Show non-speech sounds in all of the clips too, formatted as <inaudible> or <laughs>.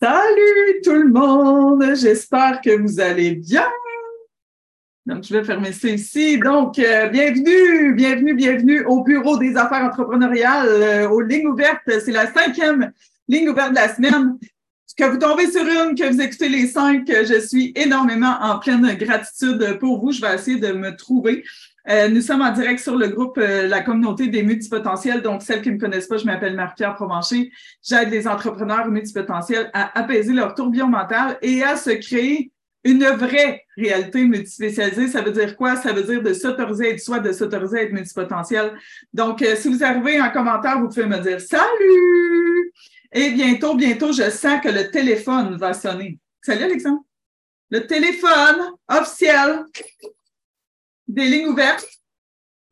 Salut tout le monde, j'espère que vous allez bien. Donc, je vais fermer ça ici. Donc, euh, bienvenue, bienvenue, bienvenue au Bureau des affaires entrepreneuriales, euh, aux lignes ouvertes. C'est la cinquième ligne ouverte de la semaine. Que vous tombez sur une, que vous écoutez les cinq, je suis énormément en pleine gratitude pour vous. Je vais essayer de me trouver. Euh, nous sommes en direct sur le groupe euh, La communauté des multipotentiels. Donc, celles qui ne me connaissent pas, je m'appelle Marie-Pierre Provencher. J'aide les entrepreneurs multipotentiels à apaiser leur tourbillon mental et à se créer une vraie réalité multispécialisée. Ça veut dire quoi? Ça veut dire de s'autoriser à être soi, de s'autoriser à être multipotentiel. Donc, euh, si vous arrivez en commentaire, vous pouvez me dire Salut! Et bientôt, bientôt, je sens que le téléphone va sonner. Salut, Alexandre. Le téléphone officiel des lignes ouvertes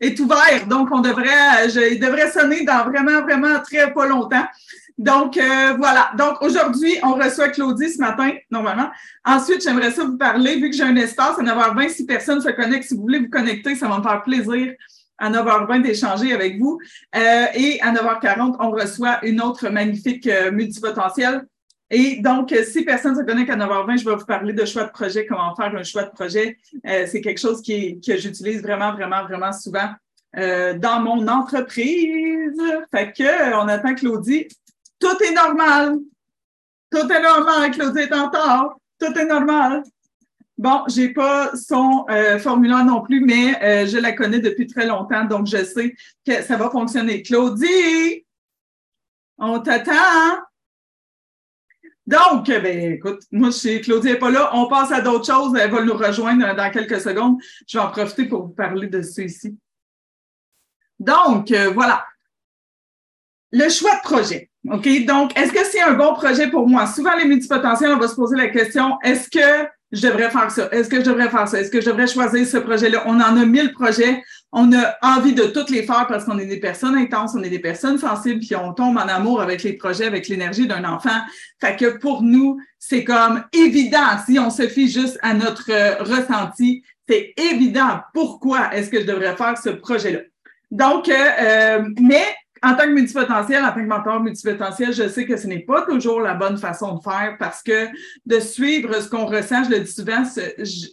est ouvert. Donc, on devrait, je, il devrait sonner dans vraiment, vraiment très pas longtemps. Donc, euh, voilà. Donc, aujourd'hui, on reçoit Claudie ce matin, normalement. Ensuite, j'aimerais ça vous parler, vu que j'ai un espace, à 9h20, si personne se connecte, si vous voulez vous connecter, ça va me faire plaisir à 9h20 d'échanger avec vous. Euh, et à 9h40, on reçoit une autre magnifique euh, multipotentielle et donc, euh, si personne ne se connaît qu'à 9h20, je vais vous parler de choix de projet, comment faire un choix de projet. Euh, c'est quelque chose qui, que j'utilise vraiment, vraiment, vraiment souvent euh, dans mon entreprise. Fait que on attend Claudie. Tout est normal. Tout est normal. Claudie est en tort. Tout est normal. Bon, j'ai pas son formulaire non plus, mais je la connais depuis très longtemps, donc je sais que ça va fonctionner. Claudie, on t'attend. Donc, ben, écoute, moi, si Claudie n'est pas là, on passe à d'autres choses. Elle va nous rejoindre dans quelques secondes. Je vais en profiter pour vous parler de ceci. Donc, euh, voilà. Le choix de projet. OK? Donc, est-ce que c'est un bon projet pour moi? Souvent, les multipotentiels, on va se poser la question, est-ce que je devrais faire ça? Est-ce que je devrais faire ça? Est-ce que je devrais choisir ce projet-là? On en a mille projets. On a envie de toutes les faire parce qu'on est des personnes intenses, on est des personnes sensibles, puis on tombe en amour avec les projets, avec l'énergie d'un enfant. Fait que pour nous, c'est comme évident. Si on se fie juste à notre euh, ressenti, c'est évident. Pourquoi est-ce que je devrais faire ce projet-là? Donc, euh, euh mais en tant que multipotentiel, en tant que mentor multipotentiel, je sais que ce n'est pas toujours la bonne façon de faire parce que de suivre ce qu'on ressent, je le dis souvent, ce,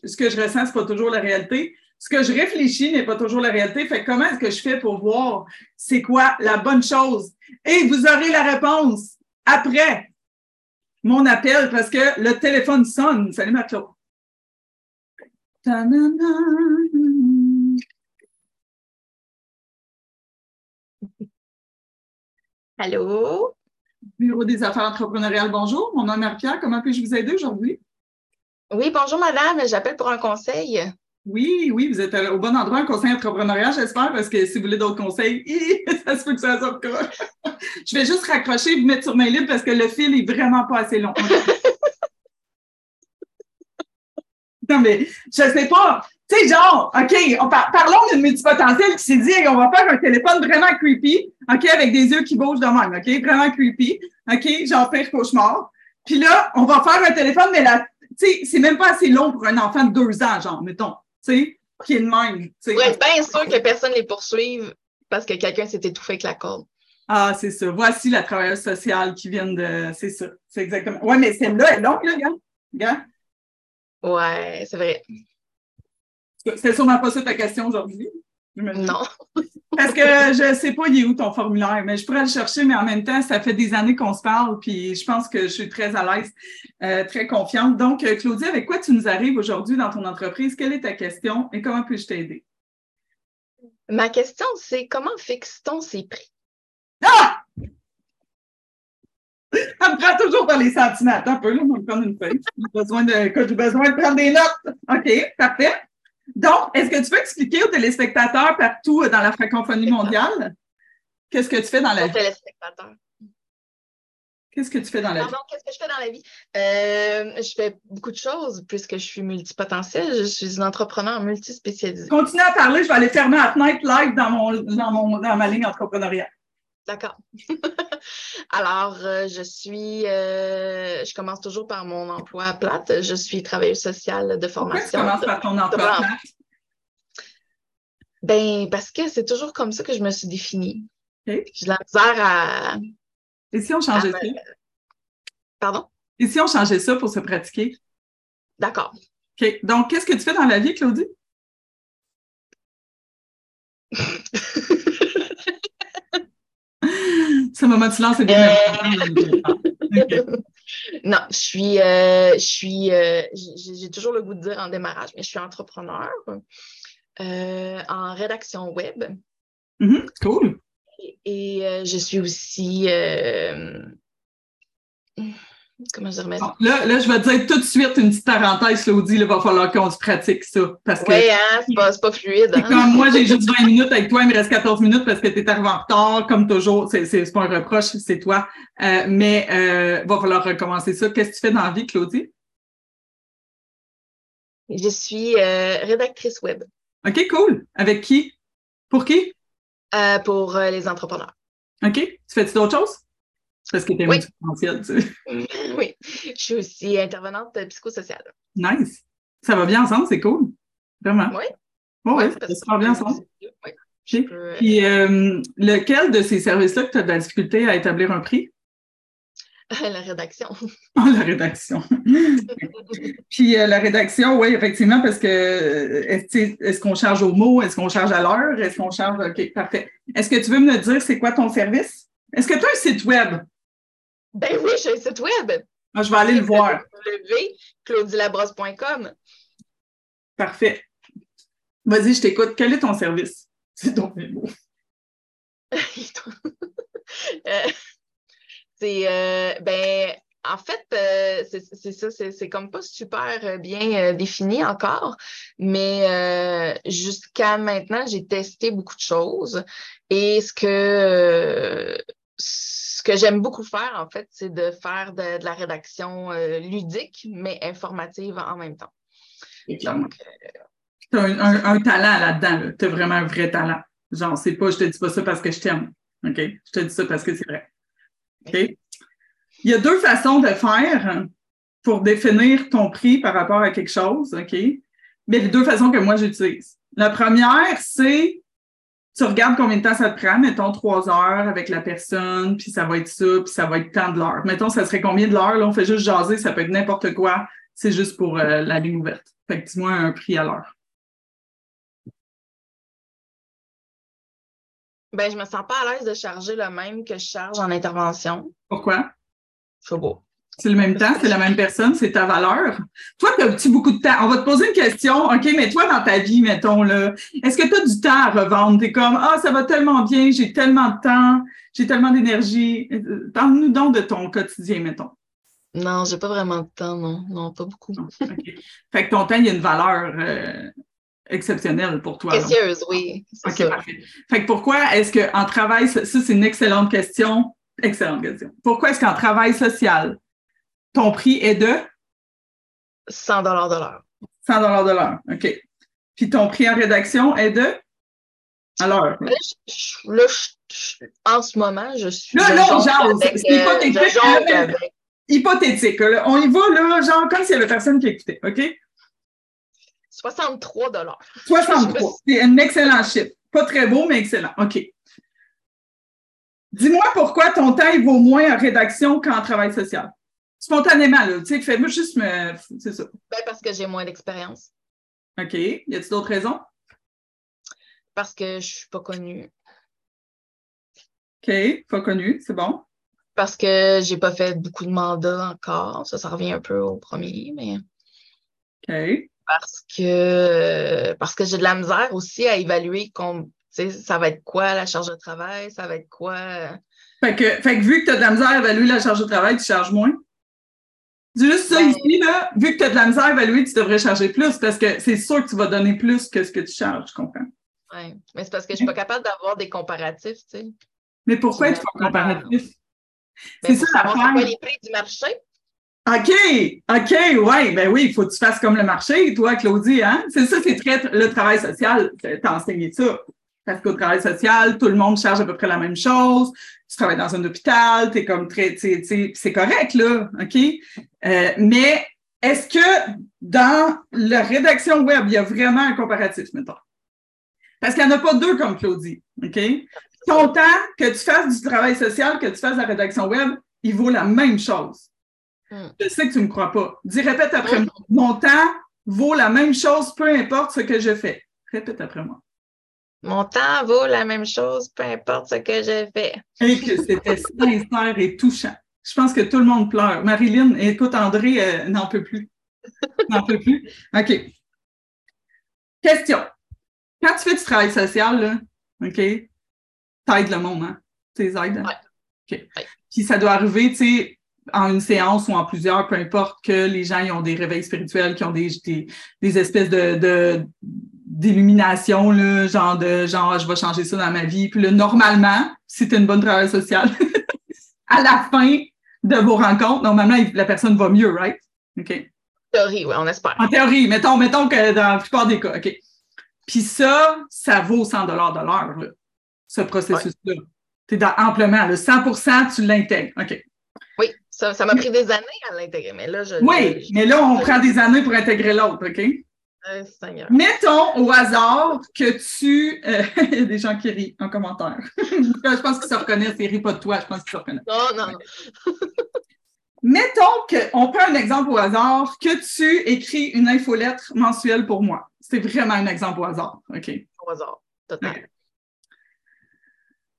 ce que je ressens, c'est pas toujours la réalité. Ce que je réfléchis n'est pas toujours la réalité. Fait comment est-ce que je fais pour voir c'est quoi la bonne chose? Et vous aurez la réponse après mon appel parce que le téléphone sonne. Salut, Maclo. Allô? Bureau des affaires entrepreneuriales, bonjour. Mon nom est Marie-Pierre. Comment puis-je vous aider aujourd'hui? Oui, bonjour madame. J'appelle pour un conseil. Oui, oui, vous êtes au bon endroit, un conseil entrepreneurial, j'espère, parce que si vous voulez d'autres conseils, <laughs> ça se peut que ça sorte <laughs> Je vais juste raccrocher et vous mettre sur main libre parce que le fil est vraiment pas assez long. <laughs> non, mais je sais pas. Tu sais, genre, OK, on parlons d'une multipotentielle qui s'est dit, on va faire un téléphone vraiment creepy, OK, avec des yeux qui bougent de même, OK, vraiment creepy, OK, genre pire cauchemar. Puis là, on va faire un téléphone, mais là, tu sais, c'est même pas assez long pour un enfant de deux ans, genre, mettons, tu sais, qui est de même. Pour être bien sûr que personne ne les poursuive parce que quelqu'un s'est étouffé avec la corde. Ah, c'est ça. Voici la travailleuse sociale qui vient de. C'est ça. C'est exactement. Ouais, mais celle-là est longue, là, gars. Ouais, c'est vrai. C'était sûrement pas ça ta question aujourd'hui. Non. <laughs> Parce que je ne sais pas, il est où ton formulaire, mais je pourrais le chercher, mais en même temps, ça fait des années qu'on se parle, puis je pense que je suis très à l'aise, euh, très confiante. Donc, euh, Claudie, avec quoi tu nous arrives aujourd'hui dans ton entreprise? Quelle est ta question et comment puis-je t'aider? Ma question, c'est comment fixe-t-on ses prix? Ah! <laughs> Ça me prend toujours dans les sentiments. Attends un peu, là, on va prendre une feuille. J'ai besoin de, j'ai besoin de prendre des notes. OK, parfait. Donc, est-ce que tu peux expliquer aux téléspectateurs partout dans la francophonie mondiale qu'est-ce que tu fais dans la vie? téléspectateurs. Qu'est-ce que tu fais dans la vie? Qu'est-ce que je fais dans la vie? Euh, je fais beaucoup de choses puisque je suis multipotentielle. Je suis une entrepreneur multispécialisée. Continue à parler, je vais aller fermer la fenêtre live dans, mon, dans, mon, dans ma ligne entrepreneuriale. D'accord. <laughs> Alors, euh, je suis, euh, je commence toujours par mon emploi plate. Je suis travailleuse sociale de formation. Pourquoi tu commences par ton emploi plate? Ben, parce que c'est toujours comme ça que je me suis définie. J'ai la misère à. Et si on changeait ça? Pardon? Et si on changeait ça pour se pratiquer? D'accord. OK. Donc, qu'est-ce que tu fais dans la vie, Claudie? Ce moment de silence est bien. Non, je suis, euh, je suis, euh, j'ai toujours le goût de dire en démarrage, mais je suis entrepreneur euh, en rédaction web. Mm-hmm. cool. Et, et je suis aussi comment je remets Là, là, je vais te dire tout de suite une petite parenthèse, Claudie, il va falloir qu'on se pratique ça. Parce que oui, hein, c'est pas, pas, fluide. Hein? Comme moi, j'ai juste 20 minutes avec toi, il me reste 14 minutes parce que tu es arrivé en retard, comme toujours. C'est pas un reproche, c'est toi. Euh, mais il euh, va falloir recommencer ça. Qu'est-ce que tu fais dans la vie, Claudie? Je suis euh, rédactrice web. OK, cool. Avec qui? Pour qui? Pour les entrepreneurs. OK. Tu fais-tu d'autres choses? Parce que tu es oui. tu sais. <laughs> Oui, je suis aussi intervenante psychosociale. Nice. Ça va bien ensemble, c'est cool. Vraiment. Oui. Oh, oui, ça se bien ensemble. Oui. Puis, euh, lequel de ces services-là que tu as de la difficulté à établir un prix? <laughs> La rédaction. Oh, <laughs> la rédaction. Puis euh, la rédaction, oui, effectivement, parce que est-ce qu'on charge au mot? Est-ce qu'on charge à l'heure? Est-ce qu'on charge. OK, parfait. Est-ce que tu veux me dire c'est quoi ton service? Est-ce que tu as un site web? Ben oui, j'ai un site web. Ah, je vais aller le voir. www.claudilabrosse.com. Parfait. Vas-y, je t'écoute. Quel est ton service? C'est ton mot. <laughs> Euh, c'est, euh, ben, en fait, euh, c'est ça, c'est comme pas super bien défini encore, mais jusqu'à maintenant, j'ai testé beaucoup de choses. Et ce que ce que j'aime beaucoup faire, en fait, c'est de faire de, la rédaction euh, ludique, mais informative en même temps. Donc, tu as un, talent là-dedans. Tu as vraiment un vrai talent. Genre, c'est pas, je te dis pas ça parce que je t'aime. OK? Je te dis ça parce que c'est vrai. OK? Il y a deux façons de faire pour définir ton prix par rapport à quelque chose. OK? Mais les deux façons que moi j'utilise. La première, c'est tu regardes combien de temps ça te prend, mettons trois heures avec la personne, puis ça va être ça, puis ça va être tant de l'heure. Mettons, ça serait combien de l'heure? Là, on fait juste jaser, ça peut être n'importe quoi. C'est juste pour euh, la ligne ouverte. Fait que dis-moi un prix à l'heure. Ben, je me sens pas à l'aise de charger le même que je charge en intervention. Pourquoi? C'est beau. C'est le même temps, c'est la même personne, c'est ta valeur. Toi, tu as-tu beaucoup de temps? On va te poser une question. OK, mais toi, dans ta vie, mettons, là, est-ce que tu as du temps à revendre? Tu es comme, ah, ça va tellement bien, j'ai tellement de temps, j'ai tellement d'énergie. Parle-nous donc de ton quotidien, mettons. Non, j'ai pas vraiment de temps, non. Non, pas beaucoup. Fait que ton temps, il y a une valeur euh, exceptionnelle pour toi. Précieuse, oui. OK, parfait. Fait que pourquoi est-ce qu'en travail, ça, c'est une excellente question. Excellente question. Pourquoi est-ce qu'en travail social, ton prix est de? 100 de l'heure. 100 de l'heure, OK. Puis ton prix en rédaction est de? Alors. Là, là en ce moment, je suis. Là, là, genre, c'est hypothétique. hypothétique. On y va, là, genre, comme s'il y avait personne qui écoutait, OK? 63 63. <laughs> C'est un excellent chiffre. Pas très beau, mais excellent. OK. Dis-moi pourquoi ton temps il vaut moins en rédaction qu'en travail social spontanément, là. Tu sais, fais-moi juste me. C'est ça. Ben, parce que j'ai moins d'expérience. OK. Y a-t-il d'autres raisons? Parce que je suis pas connue. OK. Pas connue, c'est bon. Parce que j'ai pas fait beaucoup de mandats encore. Ça, ça revient un peu au premier, mais. OK. Parce que parce que j'ai de la misère aussi à évaluer ça va être quoi la charge de travail, ça va être quoi. Fait que, fait que vu que tu as de la misère à évaluer la charge de travail, tu charges moins? Juste ça ici, là, vu que tu as de la misère à évaluer, tu devrais charger plus parce que c'est sûr que tu vas donner plus que ce que tu charges, je comprends. Oui, mais c'est parce que je ne suis pas capable d'avoir des comparatifs, tu sais. Mais pourquoi être comparatif? C'est ça la quoi les prix du marché? OK, OK, ouais, ben oui, il faut que tu fasses comme le marché, toi, Claudie, hein? C'est ça, c'est très le travail social, t'as enseigné ça. Parce qu'au travail social, tout le monde charge à peu près la même chose. Tu travailles dans un hôpital, tu es comme très, c'est correct, là, OK? Euh, mais est-ce que dans la rédaction web, il y a vraiment un comparatif, mettons? Parce qu'il n'y en a pas deux comme Claudie, OK? Ton temps, que tu fasses du travail social, que tu fasses la rédaction web, il vaut la même chose. Hmm. Je sais que tu ne me crois pas. Dis, répète après moi. Mon temps vaut la même chose, peu importe ce que je fais. Répète après moi. Mon temps vaut la même chose, peu importe ce que je fais. Et que c'était sincère et touchant. Je pense que tout le monde pleure. Marilyn, écoute, André euh, n'en peut plus. n'en peut plus. OK. Question. Quand tu fais du travail social, là, OK, t'aides le monde, hein? Tu les aides? Ouais. OK. Ouais. Puis ça doit arriver, tu sais, en une séance ou en plusieurs, peu importe, que les gens ils ont des réveils spirituels, qui ont des, des, des espèces de, de d'illumination, là, genre de genre je vais changer ça dans ma vie. Puis là, normalement, si tu une bonne travail sociale, <laughs> à la fin de vos rencontres, normalement, la personne va mieux, right? OK. Théorie, oui, on espère. En théorie, mettons, mettons que dans la plupart des cas, OK. Puis ça, ça vaut 100 de l'heure, là, ce processus-là. Tu es amplement, le 100 tu l'intègres. OK. Oui, ça, ça m'a pris des années à l'intégrer, mais là, je. Oui, je- mais là, on prend des années pour intégrer l'autre, OK? Euh, Seigneur. Mettons au hasard que tu. euh, <laughs> Il y a des gens qui rient en commentaire. <laughs> je pense qu'ils se reconnaissent. Ils rient pas de toi, je pense qu'ils se reconnaissent. Non, non. <laughs> Mettons qu'on prend un exemple au hasard, que tu écris une infolettre mensuelle pour moi. C'est vraiment un exemple au hasard, OK? Au hasard. Total.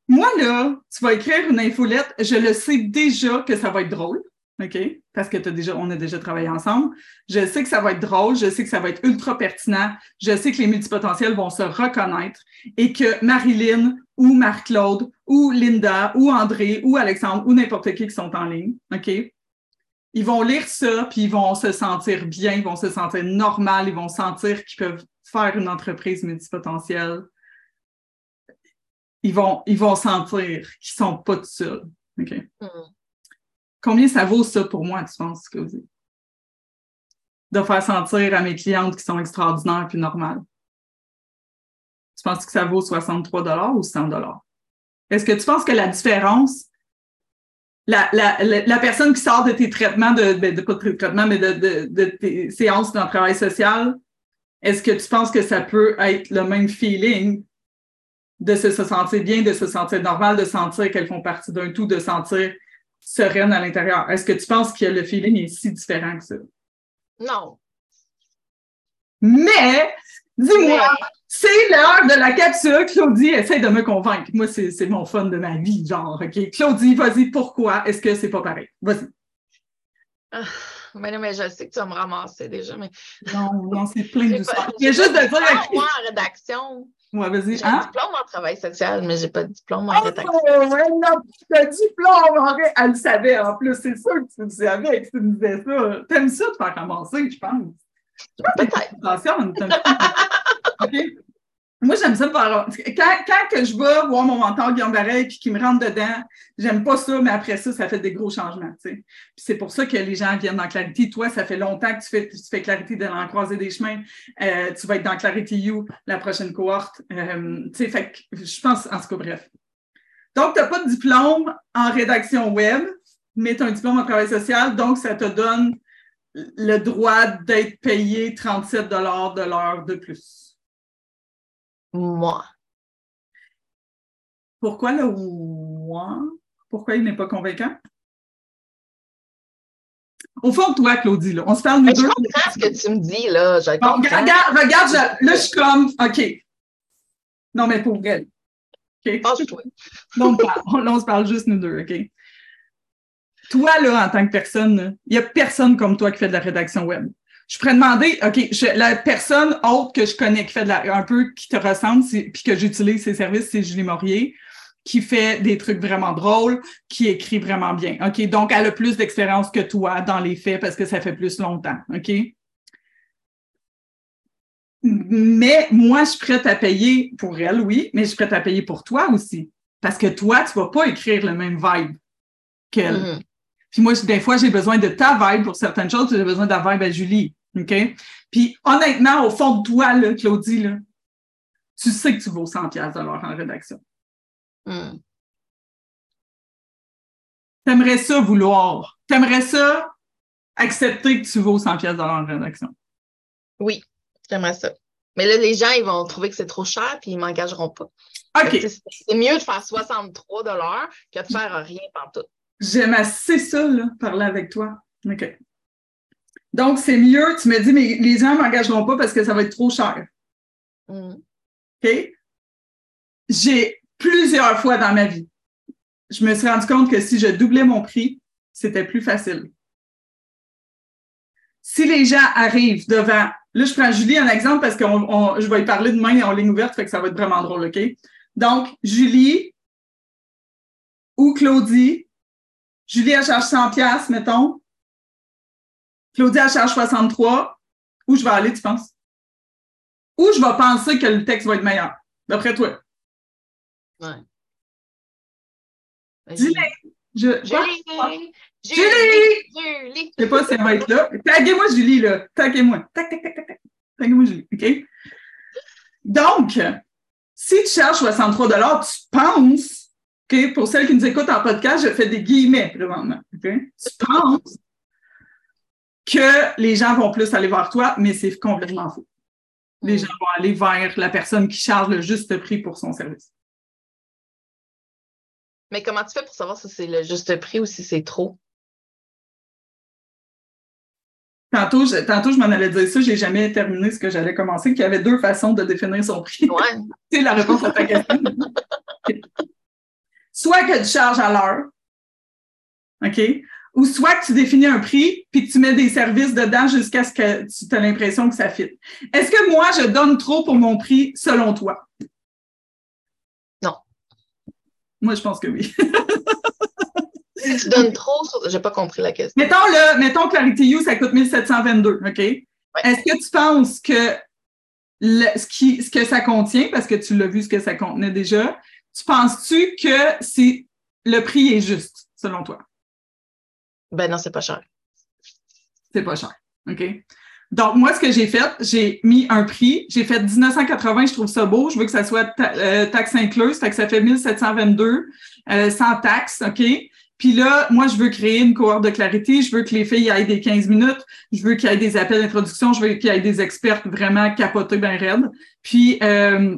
Moi, là, tu vas écrire une infolettre, je le sais déjà que ça va être drôle, OK? Parce que t'as déjà, on a déjà travaillé ensemble. Je sais que ça va être drôle, je sais que ça va être ultra pertinent, je sais que les multipotentiels vont se reconnaître et que Marilyn ou Marc-Claude ou Linda ou André ou Alexandre ou n'importe qui qui sont en ligne, OK? Ils vont lire ça, puis ils vont se sentir bien, ils vont se sentir normal, ils vont sentir qu'ils peuvent faire une entreprise multipotentielle ils vont, ils vont sentir qu'ils sont pas tout seuls. OK? Hmm. Combien ça vaut ça pour moi, tu penses? De faire sentir à mes clientes qui sont extraordinaires puis normales? Tu penses que ça vaut 63 ou 100 Est-ce que tu penses que la différence, la, la, la, personne qui sort de tes traitements, de, de pas de traitements, mais de, de, tes séances dans le travail social, est-ce que tu penses que ça peut être le même feeling de se sentir bien, de se sentir normal, de sentir qu'elles font partie d'un tout, de sentir sereine à l'intérieur. Est-ce que tu penses que le feeling est si différent que ça? Non. Mais, dis-moi, Mais- c'est l'heure de la capsule. Claudie, essaie de me convaincre. Moi, c'est c'est mon fun de ma vie, genre, OK? Claudie, vas-y, pourquoi est-ce que c'est pas pareil? Vas-y. Ah, mais non, mais je sais que tu vas me ramasser déjà, mais. Non, non, c'est plein de pas- ça. Il y a juste de dire en rédaction. Ouais, vas-y. J'ai un Hein? diplôme en travail social, mais j'ai pas de diplôme en Oh, rédaction. elle a le diplôme, en vrai. Elle le savait en plus. C'est sûr que tu le savais que tu me disais ça. T'aimes ça de faire ramasser, je pense. Peut-être. Attention, ça. <laughs> OK? Moi, j'aime ça. Quand, que je vais voir mon mentor Guillaume Barret puis qu'il me rentre dedans, j'aime pas ça, mais après ça, ça fait des gros changements. c'est pour ça que les gens viennent dans Clarity. Toi, ça fait longtemps que tu fais, tu Clarity dans la croisée des chemins. Euh, tu vas être dans Clarity You, la prochaine cohorte. Euh, je pense, en tout cas, bref. Donc, tu n'as pas de diplôme en rédaction web, mais tu as un diplôme en travail social, donc ça te donne le droit d'être payé 37 de l'heure de plus. Moi. Pourquoi le moi? Pourquoi il n'est pas convaincant? Au fond de toi, Claudie, là, on se parle nous Mais je deux. comprends ce que tu me dis, là. Je Bon, comprends. regarde, regarde, je- là, je suis comme, OK. Non, mais pour vrai. OK? <laughs> Là, on, on- se parle juste nous deux, OK? Toi, là, en tant que personne, il n'y a personne comme toi qui fait de la rédaction web. Je pourrais demander, OK, la personne autre que je connais qui fait de la, un peu, qui te ressemble, puis que j'utilise ses services, c'est Julie Maurier, qui fait des trucs vraiment drôles, qui écrit vraiment bien. OK? Donc, elle a plus d'expérience que toi dans les faits parce que ça fait plus longtemps. OK? Mais moi, je suis prête à payer pour elle, oui, mais je suis prête à payer pour toi aussi. Parce que toi, tu vas pas écrire le même vibe qu'elle. Mhm. Puis moi, des fois, j'ai besoin de ta vibe pour certaines choses, j'ai besoin de la vibe à Julie. OK? Puis honnêtement, au fond de toi, là, Claudie, là, tu sais que tu vaux 100 piastres de l'heure en rédaction. Mhm. T'aimerais ça vouloir. T'aimerais ça accepter que tu vaux 100 piastres de l'heure en rédaction. Oui, j'aimerais ça. Mais là, les gens, ils vont trouver que c'est trop cher puis ils m'engageront pas. OK. C'est mieux de faire 63 que de faire rien pantoute. J'aime assez ça, là, parler avec toi. OK. Donc, c'est mieux, tu me dis, mais les gens ne m'engageront pas parce que ça va être trop cher. Mm. OK? J'ai plusieurs fois dans ma vie, je me suis rendu compte que si je doublais mon prix, c'était plus facile. Si les gens arrivent devant, là, je prends Julie en exemple parce que je vais y parler demain en ligne ouverte, fait que ça va être vraiment drôle, OK? Donc, Julie ou Claudie, Julie, elle charge 100 pièces mettons. Claudie, elle charge 63. Où je vais aller, tu penses? Où je vais penser que le texte va être meilleur, d'après toi? Ouais. Julie! Je... Julie! Julie! Julie! Je sais pas si elle va être là. Taguez-moi Julie, là. Taguez-moi. Tac, tac, tac, tac, tac. Taguez-moi Julie. OK? Donc, si tu cherches 63 tu penses, Pour celles qui nous écoutent en podcast, je fais des guillemets présentement. OK? Tu penses que les gens vont plus aller vers toi, mais c'est complètement faux. Les gens vont aller vers la personne qui charge le juste prix pour son service. Mais comment tu fais pour savoir si c'est le juste prix ou si c'est trop? Tantôt, je, tantôt, je m'en allais dire ça, j'ai jamais terminé ce que j'allais commencer, qu'il y avait deux façons de définir son prix. Ouais. <laughs> c'est la réponse à ta question. <laughs> Soit que tu charges à l'heure, OK? Ou soit que tu définis un prix, puis que tu mets des services dedans jusqu'à ce que tu aies l'impression que ça fit. Est-ce que moi, je donne trop pour mon prix selon toi? Non. Moi, je pense que oui. <laughs> si tu donnes trop, j'ai pas compris la question. Mettons, le, mettons Clarity You, ça coûte 1722, OK? Est-ce que tu penses que ce, qui, ce que ça contient, parce que tu l'as vu ce que ça contenait déjà, tu penses-tu que c'est le prix est juste, selon toi? Ben non, c'est pas cher. C'est pas cher. OK? Donc, moi, ce que j'ai fait, j'ai mis un prix. J'ai fait 1980, je trouve ça beau. Je veux que ça soit euh, taxe incluse, fait que ça fait 1722 euh, sans taxe, OK? Puis là, moi, je veux créer une cohorte de clarité. Je veux que les filles aillent des 15 minutes. Je veux qu'il y ait des appels d'introduction. Je veux qu'il y ait des expertes vraiment capotés bien raides. Puis, euh,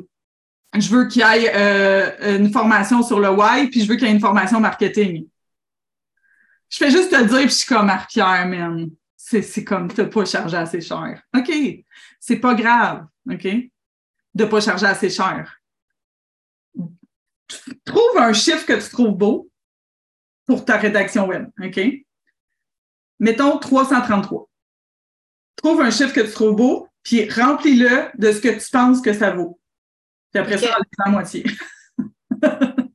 je veux qu'il y ait euh, une formation sur le why, puis je veux qu'il y ait une formation marketing. Je fais juste te dire, puis je suis comme Marc-Pierre, man. C'est comme, t'as pas chargé assez cher. OK. C'est pas grave, OK? De pas charger assez cher. Trouve un chiffre que tu trouves beau, pour ta rédaction web. OK? Mettons 333. Trouve un chiffre que tu trouves beau, puis remplis-le de ce que tu penses que ça vaut. Puis après ça, enlève la moitié. <laughs>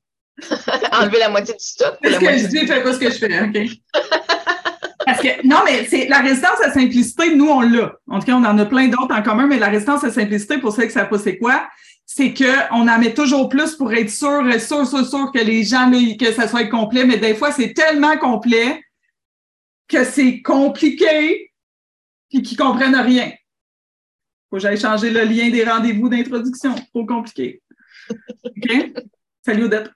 Enlever la moitié du stock. C'est ce que je dis, fais pas ce que je fais, OK? <laughs> Parce que, non, mais c'est la résistance à simplicité, nous, on l'a. En tout cas, on en a plein d'autres en commun, mais la résistance à simplicité, pour ceux qui ne savent pas c'est quoi, c'est qu'on en met toujours plus pour être sûr, sûr, sûr, sûr que les gens, que ça soit complet, mais des fois, c'est tellement complet que c'est compliqué puis qu'ils comprennent rien. Faut que j'aille changer le lien des rendez-vous d'introduction. Trop compliqué. OK? Salut Odette.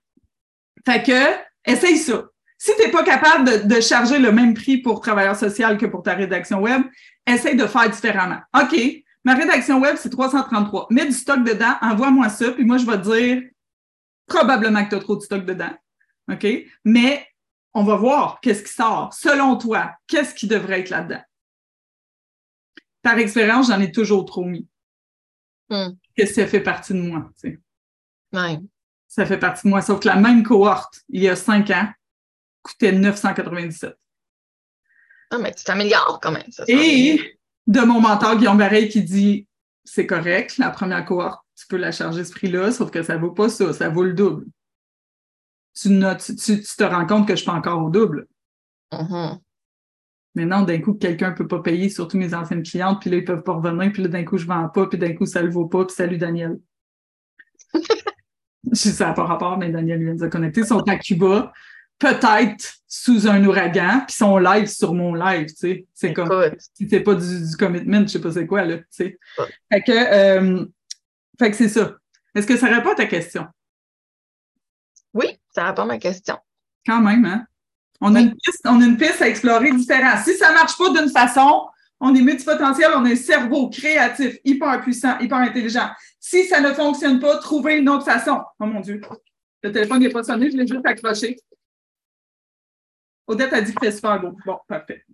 Fait que, essaye ça. Si tu n'es pas capable de, charger le même prix pour travailleur social que pour ta rédaction web, essaye de faire différemment. OK, Ma rédaction web, c'est 333. Mets du stock dedans, envoie-moi ça, puis moi, je vais te dire probablement que tu as trop de stock dedans. OK? Mais on va voir qu'est-ce qui sort. Selon toi, qu'est-ce qui devrait être là-dedans? Par expérience, j'en ai toujours trop mis. Hmm. Que ça fait partie de moi. Tu sais. Ça fait partie de moi. Sauf que la même cohorte, il y a cinq ans, coûtait 997. Ah, mais tu t'améliores quand même. Ça, Et de mon mentor Guillaume Barret qui dit c'est correct, la première cohorte, tu peux la charger ce prix-là, sauf que ça ne vaut pas ça, ça vaut le double. Tu, notes, tu, te rends compte que je ne suis pas encore au double. Mm-hmm. Non, d'un coup, quelqu'un ne peut pas payer, surtout mes anciennes clientes, puis là, ils ne peuvent pas revenir, puis là, d'un coup, je ne vends pas, puis d'un coup, ça ne le vaut pas, puis salut Daniel. <laughs> je sais, ça n'a pas rapport, mais Daniel vient de se connecter. Ils sont à Cuba peut-être sous un ouragan, puis son live sur mon live, tu sais. C'est comme, si c'est pas du, commitment, je sais pas c'est quoi, là, tu sais. Fait que, euh, fait que c'est ça. Est-ce que ça répond à ta question? Oui, ça répond à ma question. Quand même, hein? On, a une piste, on a une piste à explorer différente. Si ça marche pas d'une façon, on est multipotentiel, on a un cerveau créatif, hyper puissant, hyper intelligent. Si ça ne fonctionne pas, trouvez une autre façon. Oh mon Dieu. Le téléphone n'est pas sonné, je l'ai juste accroché. Odette a dit que super beau. Bon, parfait.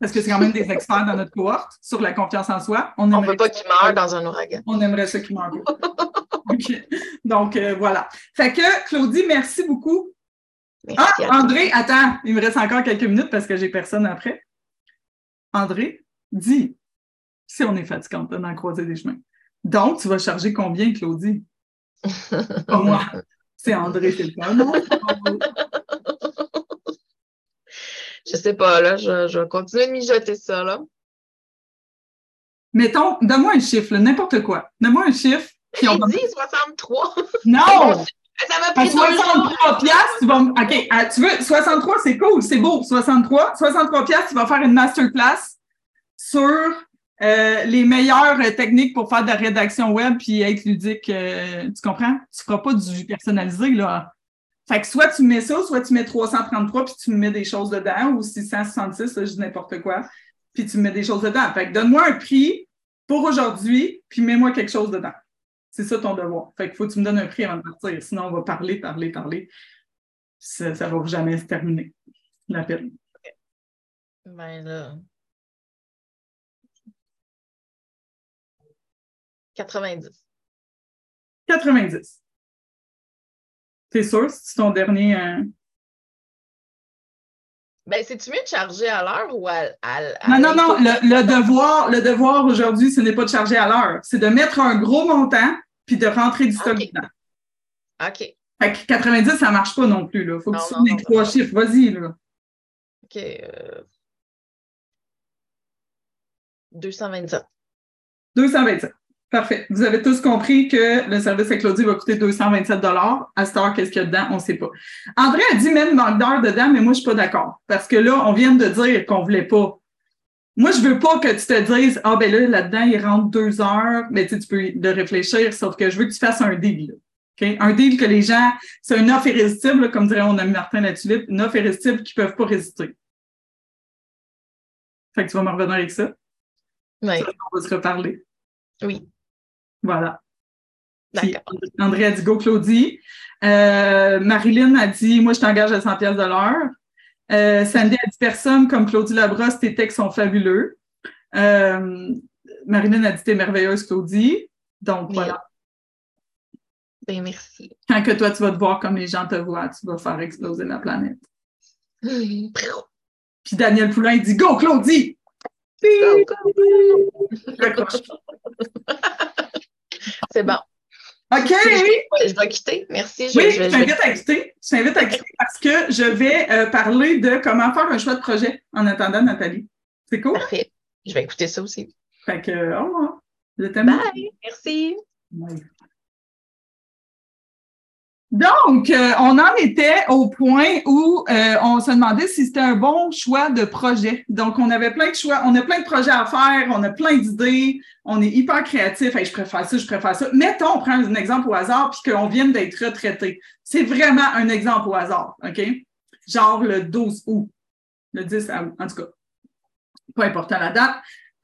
Parce que c'est quand même des experts dans notre cohorte sur la confiance en soi. On ne veut pas qu'ils meurent dans un ouragan. On aimerait ça qu'ils meurent. <laughs> Donc, euh, voilà. Fait que, Claudie, merci beaucoup. Ah, André, attends, il me reste encore quelques minutes parce que j'ai personne après. André, dis si on est fatigante dans croiser des chemins. Donc, tu vas charger combien, Claudie? <laughs> Pas moi. C'est André, c'est le cas, non? je sais pas, là, je, vais continuer de mijoter ça, là. Mettons, donne-moi un chiffre, n'importe quoi. Donne-moi un chiffre. J'ai dit 63. Non! <laughs> Ça m'a pris 63 piastres, tu vas... OK, ah, tu veux, 63, c'est cool, c'est beau, 63. 63 piastres, tu vas faire une masterclass sur euh, les meilleures techniques pour faire de la rédaction web puis être ludique. Euh, tu comprends? Tu feras pas du personnalisé, là. Fait que soit tu mets ça, soit tu mets 333 puis tu me mets des choses dedans, ou 666, là, je dis n'importe quoi, puis tu me mets des choses dedans. Fait que donne-moi un prix pour aujourd'hui, puis mets-moi quelque chose dedans. C'est ça ton devoir. Fait qu'il faut que tu me donnes un prix avant de partir. Sinon, on va parler, parler, parler. Ça ne va jamais se terminer, l'appel. Ben là. 90. 90. T'es sûr? C'est ton dernier. Euh... Ben, c'est-tu mieux de charger à l'heure ou à, Non, non, non. Le, devoir, le devoir aujourd'hui, ce n'est pas de charger à l'heure. C'est de mettre un gros montant puis de rentrer du stock dedans. OK. Fait que 90, ça ne marche pas non plus. Il faut que tu soulignes les trois chiffres. Vas-y. Là. OK. 227. 227. Parfait. Vous avez tous compris que le service à Claudie va coûter 227 À cette heure, qu'est-ce qu'il y a dedans? On ne sait pas. André a dit même manque d'heures dedans, mais moi, je ne suis pas d'accord. Parce que là, on vient de dire qu'on ne voulait pas. Moi, je ne veux pas que tu te dises, ah, ben là, là-dedans, il rentre deux heures. Mais tu, peux le réfléchir, sauf que je veux que tu fasses un deal. Un deal que les gens, c'est une offre irrésistible, comme dirait on a Martin Latulippe, une offre irrésistible qui ne peuvent pas résister. Fait que tu vas me revenir avec ça? Oui. on va se reparler. Oui. Voilà. André a dit Go Claudie. Euh, Marilyn a dit Moi, je t'engage à 100 pièces de l'heure. Euh, Sandy a dit Personne comme Claudie Labrosse, tes textes sont fabuleux. Euh, Marilyn a dit T'es merveilleuse, Claudie. Donc, voilà. Ben, merci. Quand que toi, tu vas te voir comme les gens te voient, tu vas faire exploser la planète. <laughs> Puis Daniel Poulain, il dit Go, Claudie! Go, Claudie! <laughs> C'est bon. OK. Je vais quitter. Merci. Je, oui, je, t'invite à quitter. Je t'invite à quitter parce que je vais euh, parler de comment faire un choix de projet en attendant Nathalie. C'est cool? Parfait. Je vais écouter ça aussi. Fait que, au revoir. Bye. Merci. Donc, euh, on en était au point où euh, on se demandait si c'était un bon choix de projet. Donc, on avait plein de choix, on a plein de projets à faire, on a plein d'idées, on est hyper créatif. je préfère ça, je préfère ça. Mettons, on prend un exemple au hasard puis qu'on vienne d'être retraité. C'est vraiment un exemple au hasard, OK? Genre le 12 août, le 10 août, en tout cas. Pas important la date.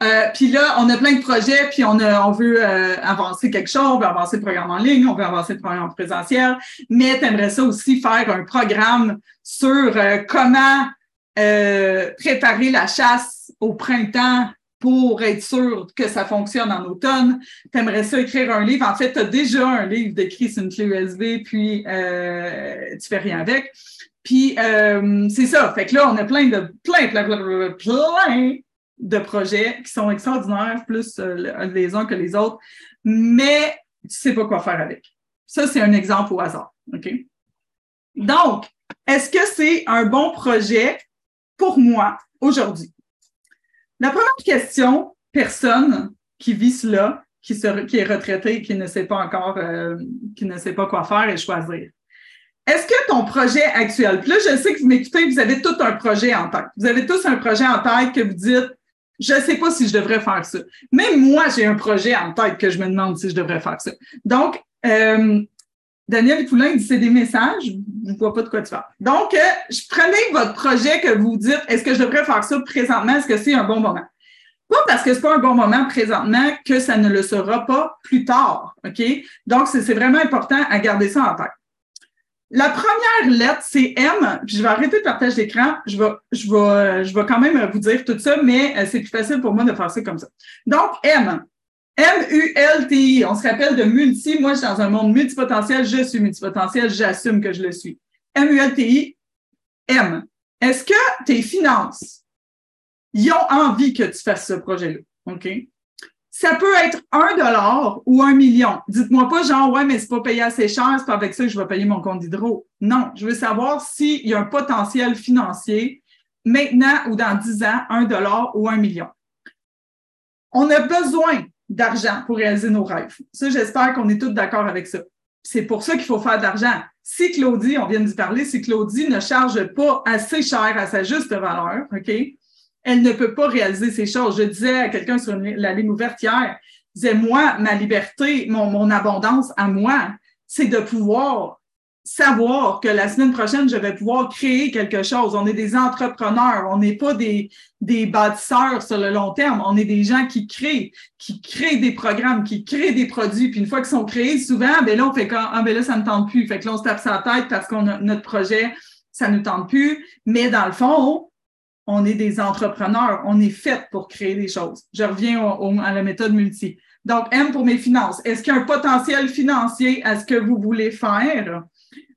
Euh, puis là, on a plein de projets, puis on, on veut euh, avancer quelque chose, on veut avancer le programme en ligne, on veut avancer le programme en présentiel, mais tu aimerais ça aussi faire un programme sur euh, comment préparer la chasse au printemps pour être sûr que ça fonctionne en automne. Tu aimerais ça écrire un livre. En fait, tu as déjà un livre d'écrit sur une clé USB, puis tu fais rien avec. Puis c'est ça. Fait que là, on a plein de plein, plein, plein, plein de projets qui sont extraordinaires, plus euh, les uns que les autres, mais tu ne sais pas quoi faire avec. Ça, c'est un exemple au hasard. OK? Donc, est-ce que c'est un bon projet pour moi aujourd'hui? La première question, personne qui vit cela, qui, qui est retraité, qui ne sait pas encore, euh, qui ne sait pas quoi faire et choisir. Est-ce que ton projet actuel, puis là, je sais que vous m'écoutez, vous avez tout un projet en tête. Vous avez tous un projet en tête que vous dites, je ne sais pas si je devrais faire ça. Même moi, j'ai un projet en tête que je me demande si je devrais faire ça. Donc, euh, Daniel Poulain dit c'est des messages, je ne vois pas de quoi tu parles. Donc, euh, je prenais votre projet que vous dites, est-ce que je devrais faire ça présentement? Est-ce que c'est un bon moment? Pas parce que ce n'est pas un bon moment présentement que ça ne le sera pas plus tard. OK? Donc, c'est vraiment important à garder ça en tête. La première lettre, c'est M. Puis je vais arrêter de partager l'écran. Je vais, je, vais, je vais quand même vous dire tout ça, mais euh, c'est plus facile pour moi de faire ça comme ça. Donc, M. M-U-L-T-I. On se rappelle de multi. Moi, je suis dans un monde multipotentiel. Je suis multipotentiel. J'assume que je le suis. M-U-L-T-I. M. Est-ce que tes finances, ils ont envie que tu fasses ce projet-là? OK? Ça peut être un dollar ou un million. Dites-moi pas genre, ouais, mais c'est pas payé assez cher, c'est pas avec ça que je vais payer mon compte d'hydro. Non, je veux savoir s'il y a un potentiel financier maintenant ou dans dix ans, un dollar ou un million. On a besoin d'argent pour réaliser nos rêves. Ça, j'espère qu'on est tous d'accord avec ça. C'est pour ça qu'il faut faire de l'argent. Si Claudie, on vient d'y parler, si Claudie ne charge pas assez cher à sa juste valeur, OK, elle ne peut pas réaliser ces choses. Je disais à quelqu'un sur la ligne ouverte hier, je disais, moi, ma liberté, mon, mon abondance à moi, c'est de pouvoir savoir que la semaine prochaine, je vais pouvoir créer quelque chose. On est des entrepreneurs, on n'est pas des, des bâtisseurs sur le long terme, on est des gens qui créent, qui créent des programmes, qui créent des produits, puis une fois qu'ils sont créés, souvent, ben là, on fait quand, ah ben là, ça ne tente plus. Fait que là, on se tape sa tête parce qu'on a notre projet, ça ne nous tente plus. Mais dans le fond, on est des entrepreneurs, on est fait pour créer des choses. Je reviens à la méthode multi. Donc, M pour mes finances. Est-ce qu'il y a un potentiel financier à ce que vous voulez faire?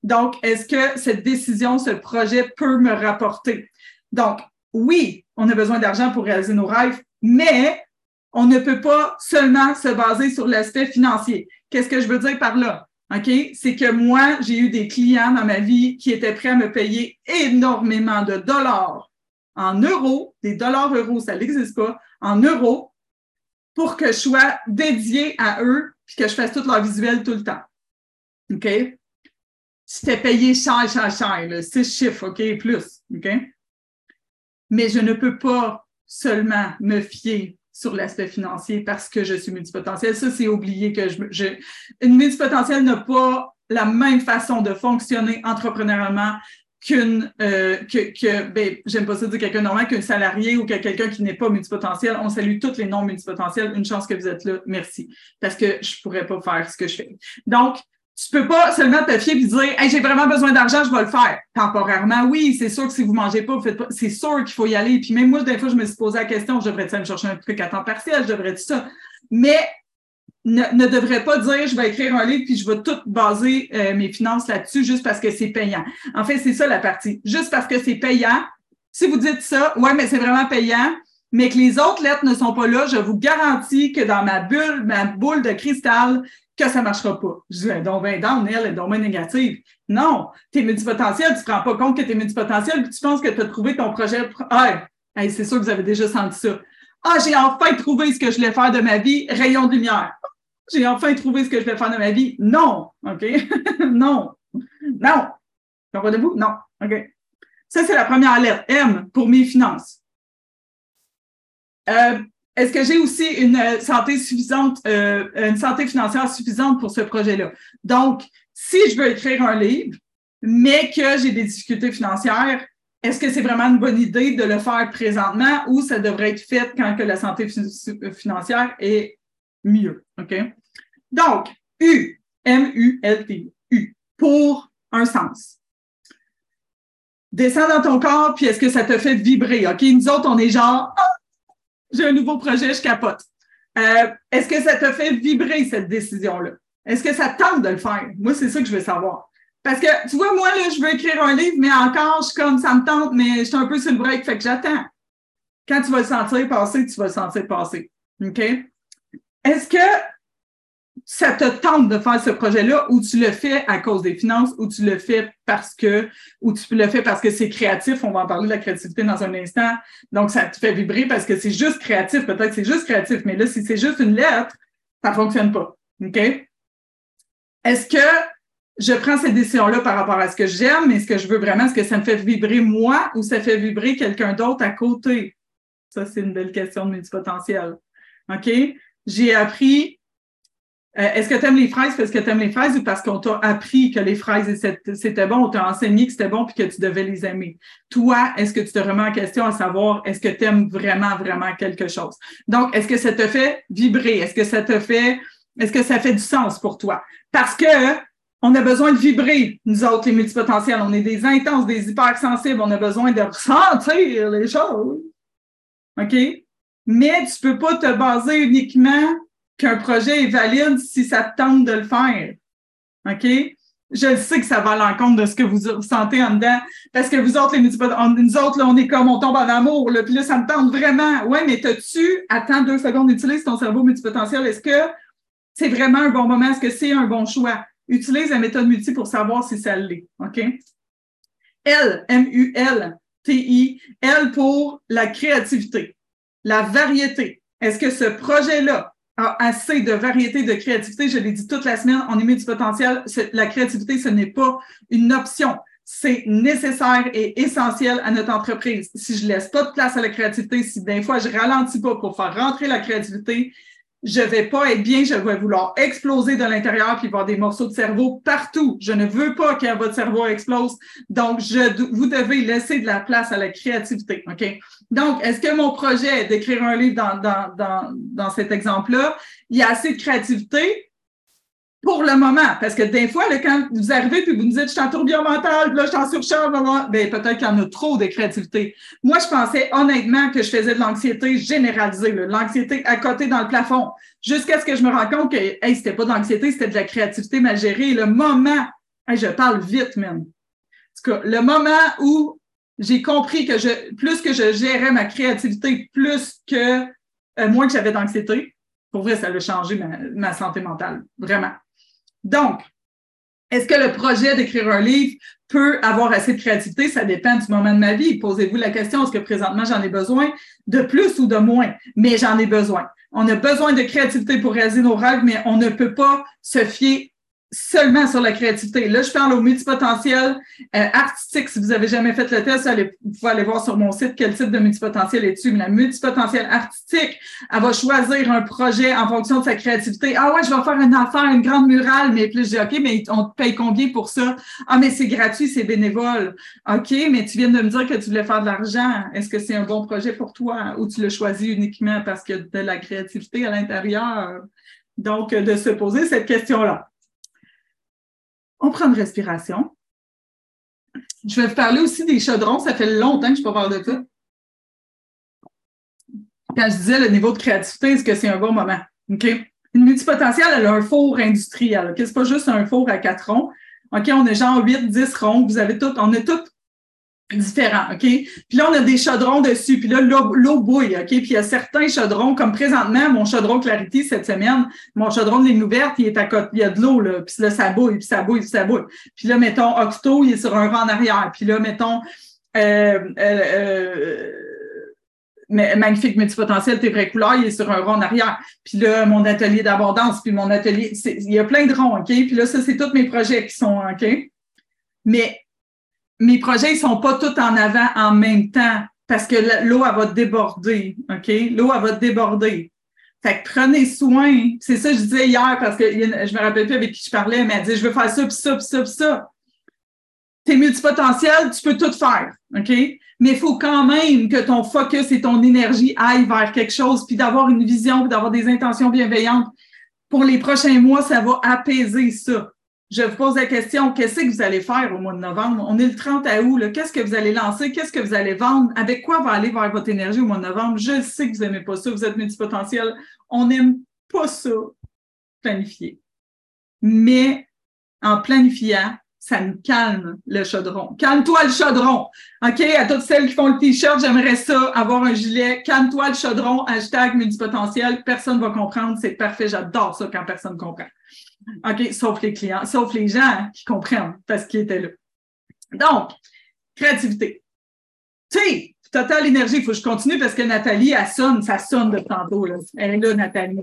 Donc, est-ce que cette décision, ce projet peut me rapporter? Donc, oui, on a besoin d'argent pour réaliser nos rêves, mais on ne peut pas seulement se baser sur l'aspect financier. Qu'est-ce que je veux dire par là? OK? C'est que moi, j'ai eu des clients dans ma vie qui étaient prêts à me payer énormément de dollars en euros, des dollars euros, ça n'existe pas, en euros, pour que je sois dédié à eux puis que je fasse tout leur visuel tout le temps. OK? C'était payé cher, cher, cher, six chiffres, OK, plus. OK? Mais je ne peux pas seulement me fier sur l'aspect financier parce que je suis multipotentiel. Ça, c'est oublié que je, je une multipotentielle n'a pas la même façon de fonctionner entrepreneurialement qu'une euh, que, que ben, j'aime pas ça dire quelqu'un normal qu'un salarié ou que quelqu'un qui n'est pas multipotentiel. On salue tous les non multipotentiels. Une chance que vous êtes là. Merci. Parce que je pourrais pas faire ce que je fais. Donc, tu peux pas seulement te fier et dire hey, j'ai vraiment besoin d'argent, je vais le faire. Temporairement, oui, c'est sûr que si vous mangez pas, vous faites pas. C'est sûr qu'il faut y aller. Puis même moi, des fois, je me suis posé la question, je devrais me chercher un truc à temps partiel, je devrais tout ça? Mais ne, ne devrait pas dire je vais écrire un livre puis je vais tout baser euh, mes finances là-dessus juste parce que c'est payant. En fait, c'est ça la partie. Juste parce que c'est payant. Si vous dites ça, ouais, mais c'est vraiment payant, mais que les autres lettres ne sont pas là, je vous garantis que dans ma bulle, ma boule de cristal, que ça marchera pas. Je dis, donc ben down, elle est donc ben négative. Non, t'es multipotentiel, tu te rends pas compte que t'es multipotentiel, puis tu penses que tu as trouvé ton projet. Ah, c'est sûr que vous avez déjà senti ça. Ah, j'ai enfin trouvé ce que je voulais faire de ma vie, rayon de lumière j'ai enfin trouvé ce que je vais faire de ma vie. Non, OK? <laughs> non. Non. Comprenez-vous? Non. OK. Ça, c'est la première lettre. M pour mes finances. Euh, est-ce que j'ai aussi une santé suffisante, euh, une santé financière suffisante pour ce projet-là? Donc, si je veux écrire un livre, mais que j'ai des difficultés financières, est-ce que c'est vraiment une bonne idée de le faire présentement ou ça devrait être fait quand que la santé financière est mieux. OK? Donc, U, M-U-L-T, U, pour un sens. Descends dans ton corps, puis est-ce que ça te fait vibrer? OK? Nous autres, on est genre, ah, j'ai un nouveau projet, je capote. Euh, est-ce que ça te fait vibrer, cette décision-là? Est-ce que ça tente de le faire? Moi, c'est ça que je veux savoir. Parce que, tu vois, moi, là, je veux écrire un livre, mais encore, je suis comme, ça me tente, mais je suis un peu sur le break, fait que j'attends. Quand tu vas le sentir passer, tu vas le sentir passer. OK? Est-ce que ça te tente de faire ce projet-là ou tu le fais à cause des finances ou tu le fais parce que, ou tu le fais parce que c'est créatif? On va en parler de la créativité dans un instant. Donc, ça te fait vibrer parce que c'est juste créatif. Peut-être que c'est juste créatif, mais là, si c'est juste une lettre, ça fonctionne pas. OK? Est-ce que je prends cette décision-là par rapport à ce que j'aime, mais ce que je veux vraiment, est-ce que ça me fait vibrer moi ou ça fait vibrer quelqu'un d'autre à côté? Ça, c'est une belle question de multipotentiel. OK? J'ai appris. Euh, est-ce que tu aimes les fraises parce que tu aimes les fraises ou parce qu'on t'a appris que les fraises c'était bon, on t'a enseigné que c'était bon puis que tu devais les aimer? Toi, est-ce que tu te remets en question à savoir est-ce que tu aimes vraiment, vraiment quelque chose? Donc, est-ce que ça te fait vibrer? Est-ce que ça te fait, est-ce que ça fait du sens pour toi? Parce que on a besoin de vibrer, nous autres, les multipotentiels. On est des intenses, des hypersensibles. On a besoin de ressentir les choses. OK? Mais tu peux pas te baser uniquement qu'un projet est valide si ça te tente de le faire. OK? Je sais que ça va à l'encontre de ce que vous ressentez en dedans. Parce que vous autres, les nous autres, là, on est comme, on tombe en amour, là, puis là, ça me tente vraiment. Ouais, mais t'as-tu, attends deux secondes, utilise ton cerveau multipotentiel. Est-ce que c'est vraiment un bon moment? Est-ce que c'est un bon choix? utilise la méthode multi pour savoir si ça l'est. OK? L, M-U-L-T-I, L pour la créativité, la variété. Est-ce que ce projet-là a assez de variété, de créativité? Je l'ai dit toute la semaine, on émet du potentiel. La créativité, ce n'est pas une option. C'est nécessaire et essentiel à notre entreprise. Si je laisse pas de place à la créativité, si des fois je ralentis pas pour faire rentrer la créativité, je vais pas être bien, je vais vouloir exploser de l'intérieur puis voir des morceaux de cerveau partout. Je ne veux pas que votre cerveau explose. Donc, je, vous devez laisser de la place à la créativité. OK? Donc, est-ce que mon projet d'écrire un livre dans, dans, dans, dans cet exemple-là, il y a assez de créativité? Pour le moment. Parce que des fois, là, quand vous arrivez puis vous me dites, je suis en tourbillon mental, là, je suis en surcharge, ben, peut-être qu'il y en a trop de créativité. Moi, je pensais honnêtement que je faisais de l'anxiété généralisée, l'anxiété à côté dans le plafond, jusqu'à ce que je me rende compte que, hey, c'était pas de l'anxiété, c'était de la créativité mal gérée. Le moment, je parle vite, même. En tout cas, le moment où j'ai compris que je, plus que je gérais ma créativité, plus que, euh, moins que j'avais d'anxiété, pour vrai, ça a changé ma santé mentale, vraiment. Donc, est-ce que le projet d'écrire un livre peut avoir assez de créativité? Ça dépend du moment de ma vie. Posez-vous la question, est-ce que présentement j'en ai besoin de plus ou de moins? Mais j'en ai besoin. On a besoin de créativité pour réaliser nos rêves, mais on ne peut pas se fier seulement sur la créativité. Là, je parle au multipotentiel euh, artistique. Si vous avez jamais fait le test, allez, vous pouvez aller voir sur mon site quel type de multipotentiel est-tu. Mais la multipotentiel artistique, elle va choisir un projet en fonction de sa créativité. Ah ouais, je vais faire une affaire, une grande murale, mais plus je dis, OK, mais on te paye combien pour ça? Ah, mais c'est gratuit, c'est bénévole. OK, mais tu viens de me dire que tu voulais faire de l'argent. Est-ce que c'est un bon projet pour toi? Ou tu l'as choisi uniquement parce que de la créativité à l'intérieur? Donc, de se poser cette question-là. On prend une respiration. Je vais vous parler aussi des chaudrons. Ça fait longtemps que je ne pas parler de ça. Quand je disais le niveau de créativité, est-ce que c'est un bon moment? Une multipotentielle, elle a un four industriel. Ce n'est pas juste un four à quatre ronds. OK, on a genre 8, 10 ronds. Vous avez tout, on a tout différents, OK? Puis là, on a des chaudrons dessus, puis là, l'eau bouille, OK? Puis il y a certains chaudrons, comme présentement, mon chaudron Clarity cette semaine, mon chaudron de ligne ouverte, il est à côté, il y a de l'eau, là, puis là, ça bouille, puis ça bouille, puis ça bouille. Puis là, mettons, Octo, il est sur un rang en arrière. Puis là, mettons, euh, euh, euh magnifique multipotentiel, tes vraies couleurs, il est sur un rond en arrière. Puis là, mon atelier d'abondance, puis mon atelier, il y a plein de ronds, OK? Puis là, ça, c'est tous mes projets qui sont, OK? Mais mes projets, ils sont pas tous en avant en même temps parce que l'eau, elle va déborder, OK? L'eau, elle va déborder. Fait que prenez soin. C'est ça que je disais hier parce que je me rappelle plus avec qui je parlais, mais elle dit, je veux faire ça, puis ça, puis ça, puis ça. T'es multipotentiel, tu peux tout faire, OK? Mais il faut quand même que ton focus et ton énergie aillent vers quelque chose, puis d'avoir une vision, puis d'avoir des intentions bienveillantes. Pour les prochains mois, ça va apaiser ça je vous pose la question, qu'est-ce que vous allez faire au mois de novembre? On est le 30 août, qu'est-ce que vous allez lancer? Qu'est-ce que vous allez vendre? Avec quoi va aller vers votre énergie au mois de novembre? Je sais que vous n'aimez pas ça, vous êtes multipotentiel. On n'aime pas ça, planifier. Mais en planifiant, ça nous calme le chaudron. Calme-toi le chaudron. OK? À toutes celles qui font le t-shirt, j'aimerais ça, avoir un gilet. Calme-toi le chaudron, hashtag multipotentiel. Personne ne va comprendre. C'est parfait. J'adore ça quand personne comprend. OK, sauf les clients, sauf les gens qui comprennent parce qu'ils étaient là. Donc, créativité. Sais, Total Énergie, il faut que je continue parce que Nathalie, elle sonne, ça sonne de tantôt. Là. Elle est là, Nathalie.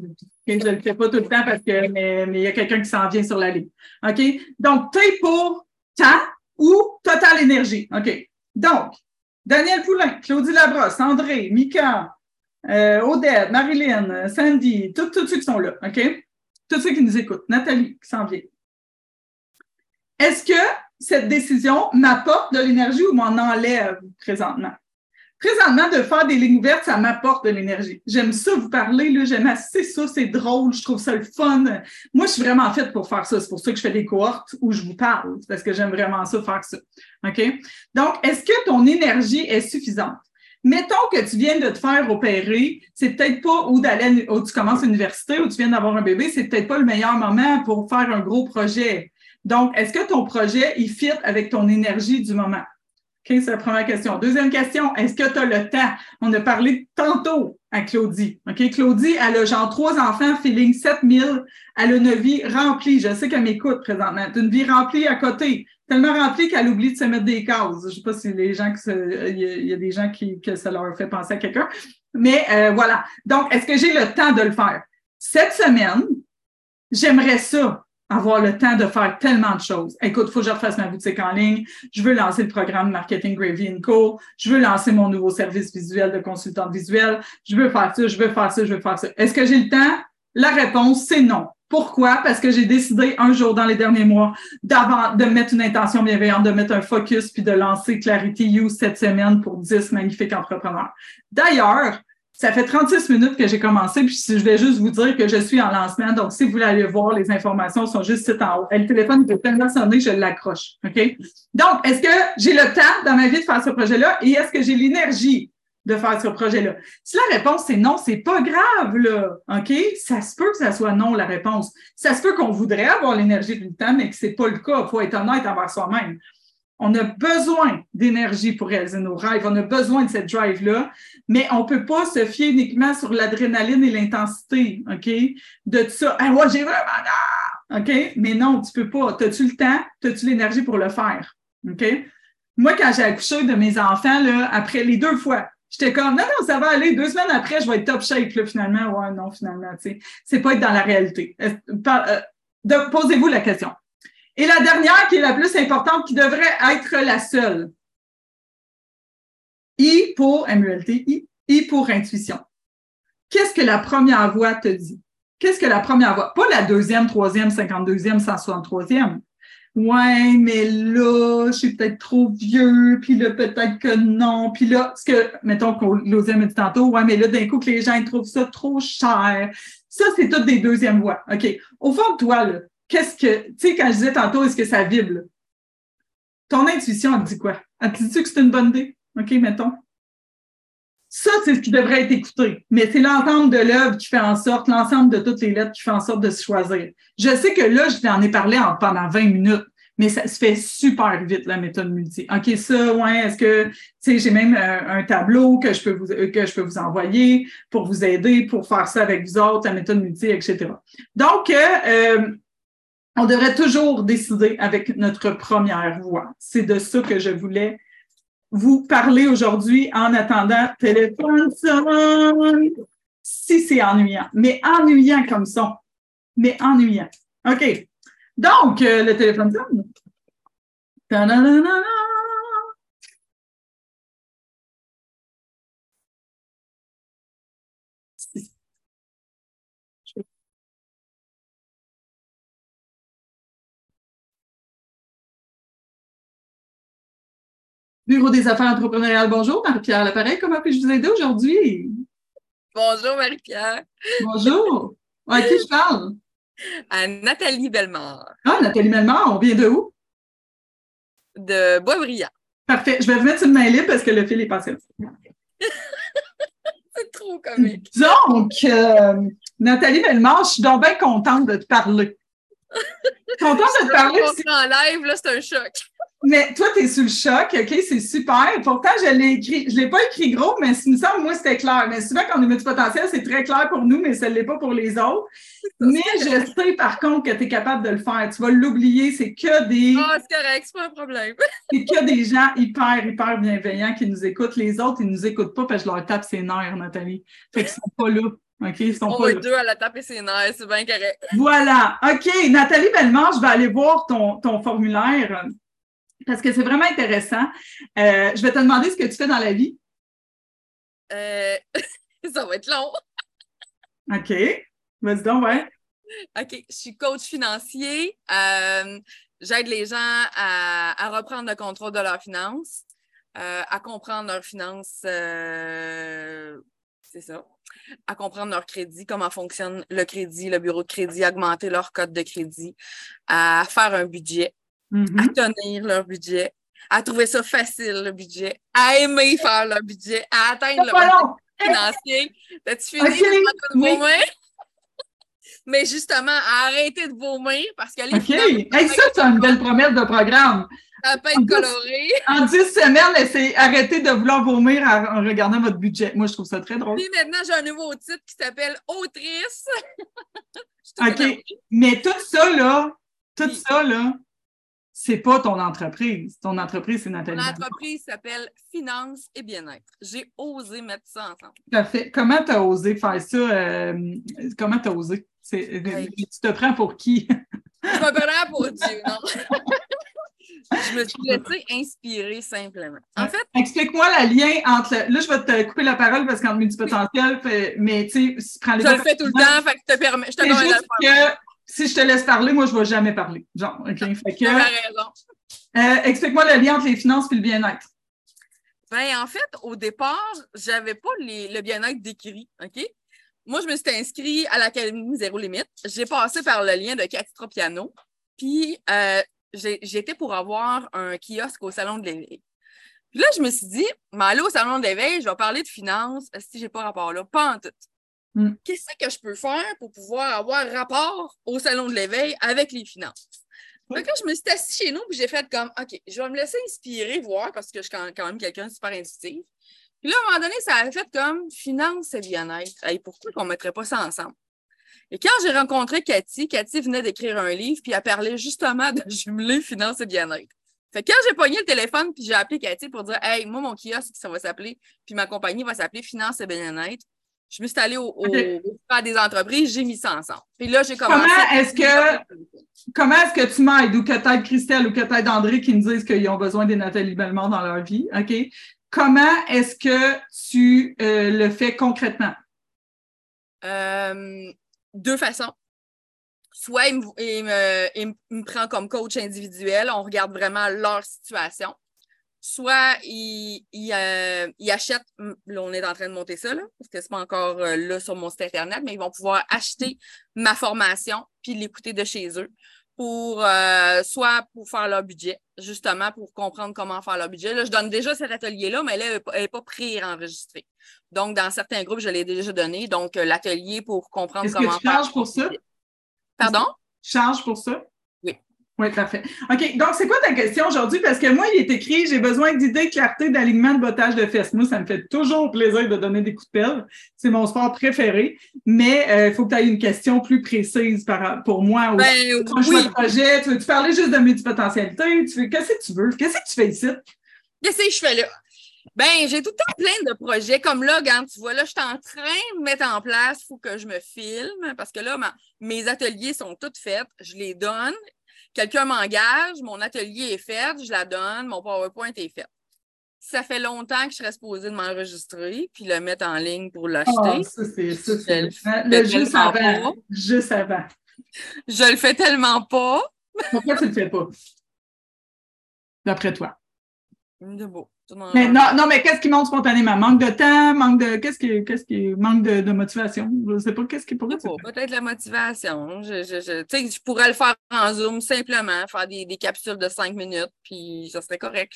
Je ne le fais pas tout le temps parce que mais, il y a quelqu'un qui s'en vient sur la ligne. OK? Donc, T pour temps ou Total Énergie. OK? Donc, Daniel Poulain, Claudie Labrosse, André, Mika, euh, Odette, Marilyn, Sandy, tous ceux qui sont là. OK? Tous ceux qui nous écoutent, Nathalie qui s'en vient. Est-ce que cette décision m'apporte de l'énergie ou m'en enlève présentement? présentement, de faire des lignes ouvertes, ça m'apporte de l'énergie. J'aime ça vous parler, j'aime assez ça, c'est drôle, je trouve ça le fun. Moi, je suis vraiment faite pour faire ça. C'est pour ça que je fais des cohortes où je vous parle, parce que j'aime vraiment ça, faire ça. OK? Donc, est-ce que ton énergie est suffisante? Mettons que tu viens de te faire opérer, c'est peut-être pas où d'aller, où tu commences l'université, où tu viens d'avoir un bébé, c'est peut-être pas le meilleur moment pour faire un gros projet. Donc, est-ce que ton projet, il fit avec ton énergie du moment? OK, c'est la première question. Deuxième question, est-ce que tu as le temps? On a parlé tantôt à Claudie. OK, Claudie, elle a genre trois enfants, feeling 7000. Elle a une vie remplie. Je sais qu'elle m'écoute présentement. une vie remplie à côté. Tellement remplie qu'elle oublie de se mettre des cases. Je sais pas si les gens il y, a des gens qui, que ça leur fait penser à quelqu'un. Mais euh, voilà. Donc, est-ce que j'ai le temps de le faire? Cette semaine, j'aimerais ça avoir le temps de faire tellement de choses. Écoute, il faut que je refasse ma boutique en ligne. Je veux lancer le programme Marketing Gravy Co. Je veux lancer mon nouveau service visuel de consultante visuelle. Je veux faire ça, je veux faire ça, je veux faire ça. Est-ce que j'ai le temps? La réponse, c'est non. Pourquoi? Parce que j'ai décidé un jour dans les derniers mois d'avant, de mettre une intention bienveillante, de mettre un focus puis de lancer Clarity You cette semaine pour 10 magnifiques entrepreneurs. D'ailleurs, ça fait 36 minutes que j'ai commencé, puis je vais juste vous dire que je suis en lancement. Donc, si vous voulez aller voir, les informations sont juste ici en haut. Et le téléphone peut tellement sonner, je l'accroche. OK? Donc, est-ce que j'ai le temps dans ma vie de faire ce projet-là? Et est-ce que j'ai l'énergie de faire ce projet-là? Si la réponse c'est non, c'est pas grave, là. OK? Ça se peut que ça soit non, la réponse. Ça se peut qu'on voudrait avoir l'énergie du temps, mais que c'est pas le cas. Il faut être honnête envers soi-même. On a besoin d'énergie pour réaliser nos rêves. On a besoin de cette drive-là, mais on peut pas se fier uniquement sur l'adrénaline et l'intensité, OK? De ça. Ah, moi, j'ai vraiment OK? Mais non, tu peux pas. As-tu le temps? As-tu l'énergie pour le faire? OK? Moi, quand j'ai accouché de mes enfants, là, après les deux fois, j'étais comme, non, non, ça va aller. Deux semaines après, je vais être top shape, là, finalement. Ouais, non, finalement, tu sais. C'est pas être dans la réalité. Euh, posez-vous la question. Et la dernière, qui est la plus importante, qui devrait être la seule. I pour MULT, I, I pour intuition. Qu'est-ce que la première voix te dit? Qu'est-ce que la première voix? Pas la deuxième, troisième, cinquante-deuxième, cent soixante-troisième. Ouais, mais là, je suis peut-être trop vieux, puis là, peut-être que non. Puis là, ce que, mettons qu'on l'osait me dit tantôt, ouais, mais là, d'un coup, que les gens ils trouvent ça trop cher. Ça, c'est toutes des deuxièmes voix. OK? Au fond de toi, là, qu'est-ce que, tu sais, quand je disais tantôt, est-ce que ça vibre? Ton intuition, elle te dit quoi? Elle te dit que c'est une bonne idée? OK, mettons. Ça, c'est ce qui devrait être écouté. Mais c'est l'ensemble de l'œuvre qui fait en sorte, l'ensemble de toutes les lettres qui fait en sorte de se choisir. Je sais que là, je t'en ai parlé en, pendant 20 minutes, mais ça se fait super vite, la méthode multi. OK, ça, ouais, est-ce que, tu sais, j'ai même euh, un tableau que je peux vous, euh, que je peux vous envoyer pour vous aider, pour faire ça avec vous autres, la méthode multi, etc. Donc, euh, on devrait toujours décider avec notre première voix. C'est de ça que je voulais vous parler aujourd'hui en attendant téléphone sonne. Si c'est ennuyant, mais ennuyant comme ça. Mais ennuyant. OK. Donc, euh, le téléphone sonne. Bureau des affaires entrepreneuriales, bonjour. Marie-Pierre L'appareil, comment puis-je vous aider aujourd'hui? Bonjour Marie-Pierre. Bonjour. À qui je parle? À Nathalie Bellemare. Ah, Nathalie Bellemare, on vient de où? De Boisbriand. Parfait. Je vais vous mettre une main libre parce que le fil est passé. <laughs> C'est trop comique. Donc, euh, Nathalie Bellemare, je suis donc bien contente de te parler. <laughs> contente de te parler. en live, là, c'est un choc. Mais toi, tu es sous le choc, OK, c'est super. Pourtant, je l'ai écrit, je l'ai pas écrit gros, mais il me semble, moi, c'était clair. Mais souvent, quand on est multipotentiel, c'est très clair pour nous, mais ça ne l'est pas pour les autres. Mais je sais, par contre, que tu es capable de le faire. Tu vas l'oublier, c'est que des. Ah, c'est correct, c'est pas un problème. <laughs> c'est que des gens hyper, hyper bienveillants qui nous écoutent. Les autres, ils nous écoutent pas parce que je leur tape ses nerfs, Nathalie. Fait qu'ils sont pas là. OK, ils sont on pas deux à la taper ses nerfs, c'est bien correct. Voilà. OK, Nathalie Bellemare, je vais aller voir ton, ton formulaire parce que c'est vraiment intéressant. Euh, je vais te demander ce que tu fais dans la vie. Euh, <laughs> ça va être long. OK. Vas-y donc, ouais. OK. Je suis coach financier. Euh, j'aide les gens à, reprendre le contrôle de leurs finances. à comprendre leurs finances, c'est ça, à comprendre leur crédit, comment fonctionne le crédit, le bureau de crédit, augmenter leur code de crédit, à faire un budget, À tenir leur budget, à trouver ça facile, le budget, à aimer faire leur budget, à atteindre Pas long. financier. T'as-tu fini de vomir? <laughs> Mais justement, à arrêter de vomir parce que les OK. Hey, ça, c'est une belle promesse de programme. ça peut être coloré. En 10 semaines, c'est arrêter de vouloir vomir en regardant votre budget. Moi, je trouve ça très drôle. Puis maintenant, j'ai un nouveau titre qui s'appelle Autrice. <laughs> OK. Mais tout ça, là, tout Oui. ça, là, c'est pas ton entreprise. Ton entreprise, c'est Nathalie. Mon entreprise s'appelle Finance et Bien-être. J'ai osé mettre ça ensemble. À fait. Comment tu as osé faire ça? euh, comment tu as osé? Euh, Ouais. Tu te prends pour qui? Je me prends pour <laughs> Dieu, non? <laughs> je me suis laissée inspirer simplement. En fait, Explique-moi le lien entre. le- Là, je vais te couper la parole parce qu'entre multipotentiel, fait- mais tu sais, prends les je le fais tout le temps, fait que je te permets. Je te permets le juste que si je te laisse parler, moi, je ne vais jamais parler. Genre, OK? <laughs> Fait que, Tu as raison. euh, explique-moi le lien entre les finances et le bien-être. Ben, en fait, au départ, j'avais pas les- le bien-être décrit, OK? Moi, je me suis inscrite à l'Académie Zéro Limite. J'ai passé par le lien de Cathy Tropiano. Puis, euh, j'étais pour avoir un kiosque au Salon de l'éveil. Puis là, je me suis dit, mais aller au Salon de l'éveil, je vais parler de finances si j'ai pas rapport là. Pas en tout. Mm. Qu'est-ce que je peux faire pour pouvoir avoir rapport au Salon de l'éveil avec les finances? Que là, je me suis assise chez nous, puis j'ai fait comme, OK, je vais me laisser inspirer, voir, parce que je suis quand quand même quelqu'un de super intuitif. Puis là, à un moment donné, ça a fait comme finance et bien-être. Hey, pourquoi qu'on ne mettrait pas ça ensemble? Et quand j'ai rencontré Cathy, Cathy venait d'écrire un livre, puis elle parlait justement de jumeler finance et bien-être. Fait que quand j'ai pogné le téléphone, puis j'ai appelé Cathy pour dire, hey, moi, mon kiosque, ça va s'appeler, puis ma compagnie va s'appeler Finance et bien-être. Je me suis allée au, au, des entreprises, j'ai mis ça ensemble. Puis là, j'ai commencé. Comment est-ce que- Comment est-ce que tu m'aides ou que t'aides Christelle ou que t'aides André qui me disent qu'ils ont besoin des Nathalie Bellemare dans leur vie? OK? Comment est-ce que tu euh, le fais concrètement? Euh, deux façons. Soit me- il me- il me prend comme coach individuel, on regarde vraiment leur situation. Soit il, il, euh, il achète, là on est en train de monter ça, là, parce que c'est pas encore euh, là sur mon site internet, mais ils vont pouvoir acheter ma formation puis l'écouter de chez eux pour euh, soit pour faire leur budget, justement pour comprendre comment faire leur budget. Là, je donne déjà cet atelier-là, mais là, elle n'est pas- n'est pré-enregistrée. Donc, dans certains groupes, je l'ai déjà donné. Donc, euh, l'atelier pour comprendre comment que tu faire. pour ça? Pardon? Tu charges pour ça? Oui. Parfait. OK. Donc, c'est quoi ta question aujourd'hui? Parce que moi, il est écrit j'ai besoin d'idées, clarté, d'alignement, de bottage de fesses. Moi, ça me fait toujours plaisir de donner des coups de pelle. C'est mon sport préféré. Mais euh, il faut que tu aies une question plus précise par, pour moi. Ben, je oui. le projet, tu veux-tu parler juste de multipotentialité? Tu veux, qu'est-ce que tu veux? Qu'est-ce que tu fais ici? Qu'est-ce que je fais là? Ben, j'ai tout le temps plein de projets. Comme là, quand tu vois, là, je suis en train de mettre en place, il faut que je me filme parce que là, ma- mes ateliers sont toutes faits. Je les donne. Quelqu'un m'engage, mon atelier est fait, je la donne, mon PowerPoint est fait. Ça fait longtemps que je serais supposée de m'enregistrer puis le mettre en ligne pour l'acheter. Ah, ça, c'est ça, c'est Je le juste tellement avant. pas. Juste avant. Je le fais tellement pas. Pourquoi tu ne le fais pas? D'après toi. De beau. Dans- Mais non, non, mais qu'est-ce qui monte spontanément? Manque de temps, manque de. Qu'est-ce qui, qu'est-ce qui manque de, de motivation? Je ne sais pas qu'est-ce qui pourrait Peut-être la motivation. Je, je, je, tu sais, je pourrais le faire en Zoom simplement, faire des, des capsules de cinq minutes, puis ça serait correct.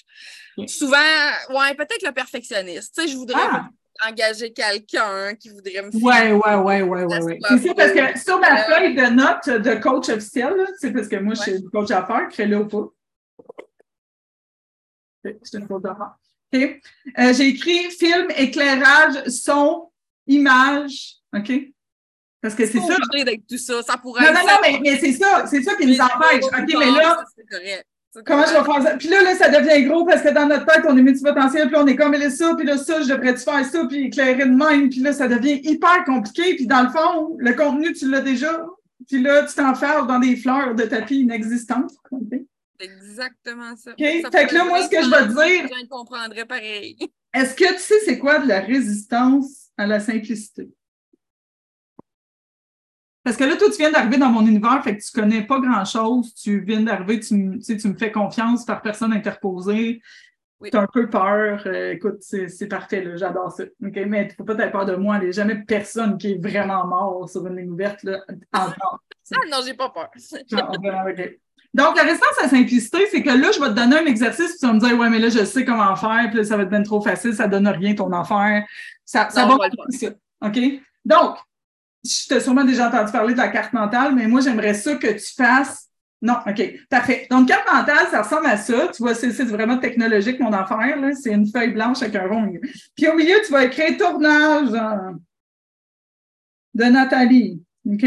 Souvent, ouais, peut-être le perfectionniste. Tu sais, je voudrais Ah! engager quelqu'un qui voudrait me Ouais, ouais, ouais, ouais, ouais, ouais. C'est ça parce que sur ma feuille de notes de coach officiel, c'est parce que moi, je suis coach à faire, crée-le ou pas. C'est une faute d'erreur. Euh, J'ai écrit film, éclairage, son, image. OK? Parce que c'est ça. d'être tout ça. Ça pourrait Non, être non, non, mais, mais c'est ça. C'est ça qui nous empêche. OK, mais là, correct. Comment je vais faire ça? Puis là, là, ça devient gros parce que dans notre tête, on est multipotentiel, puis on est comme ça, puis là, ça, je devrais-tu faire ça, puis éclairer de même, puis là, ça devient hyper compliqué. Puis dans le fond, le contenu, tu l'as déjà. Puis là, tu t'enfermes dans des fleurs de tapis inexistantes. OK? C'est exactement ça. OK? Ça Fait que là, moi, ce que je vais te dire, Je comprendrais pareil. <laughs> est-ce que tu sais c'est quoi de la résistance à la simplicité? Parce que là, toi, tu viens d'arriver dans mon univers, fait que tu connais pas grand-chose. Tu viens d'arriver, tu, me- tu sais, tu me fais confiance par personne interposée. Oui. Tu as un peu peur. euh, écoute, c'est parfait, j'adore ça. OK? Mais il ne faut pas avoir peur de moi. Il n'y a jamais personne qui est vraiment mort sur une ligne ouverte là, encore. <laughs> Ah non, j'ai pas peur. Genre. Donc, la résistance à la simplicité, c'est que là, je vais te donner un exercice, puis tu vas me dire, ouais, mais là, je sais comment faire, puis là, ça va être bien trop facile, ça donne rien ton affaire. Ça, ça Non, va ça. OK? Donc, je t'ai sûrement déjà entendu parler de la carte mentale, mais moi, j'aimerais ça que tu fasses. Non, OK, parfait. Donc, carte mentale, ça ressemble à ça. Tu vois, c'est vraiment technologique, mon affaire. là. C'est une feuille blanche avec un rond. milieu. Puis au milieu, tu vas écrire tournage de Nathalie. OK?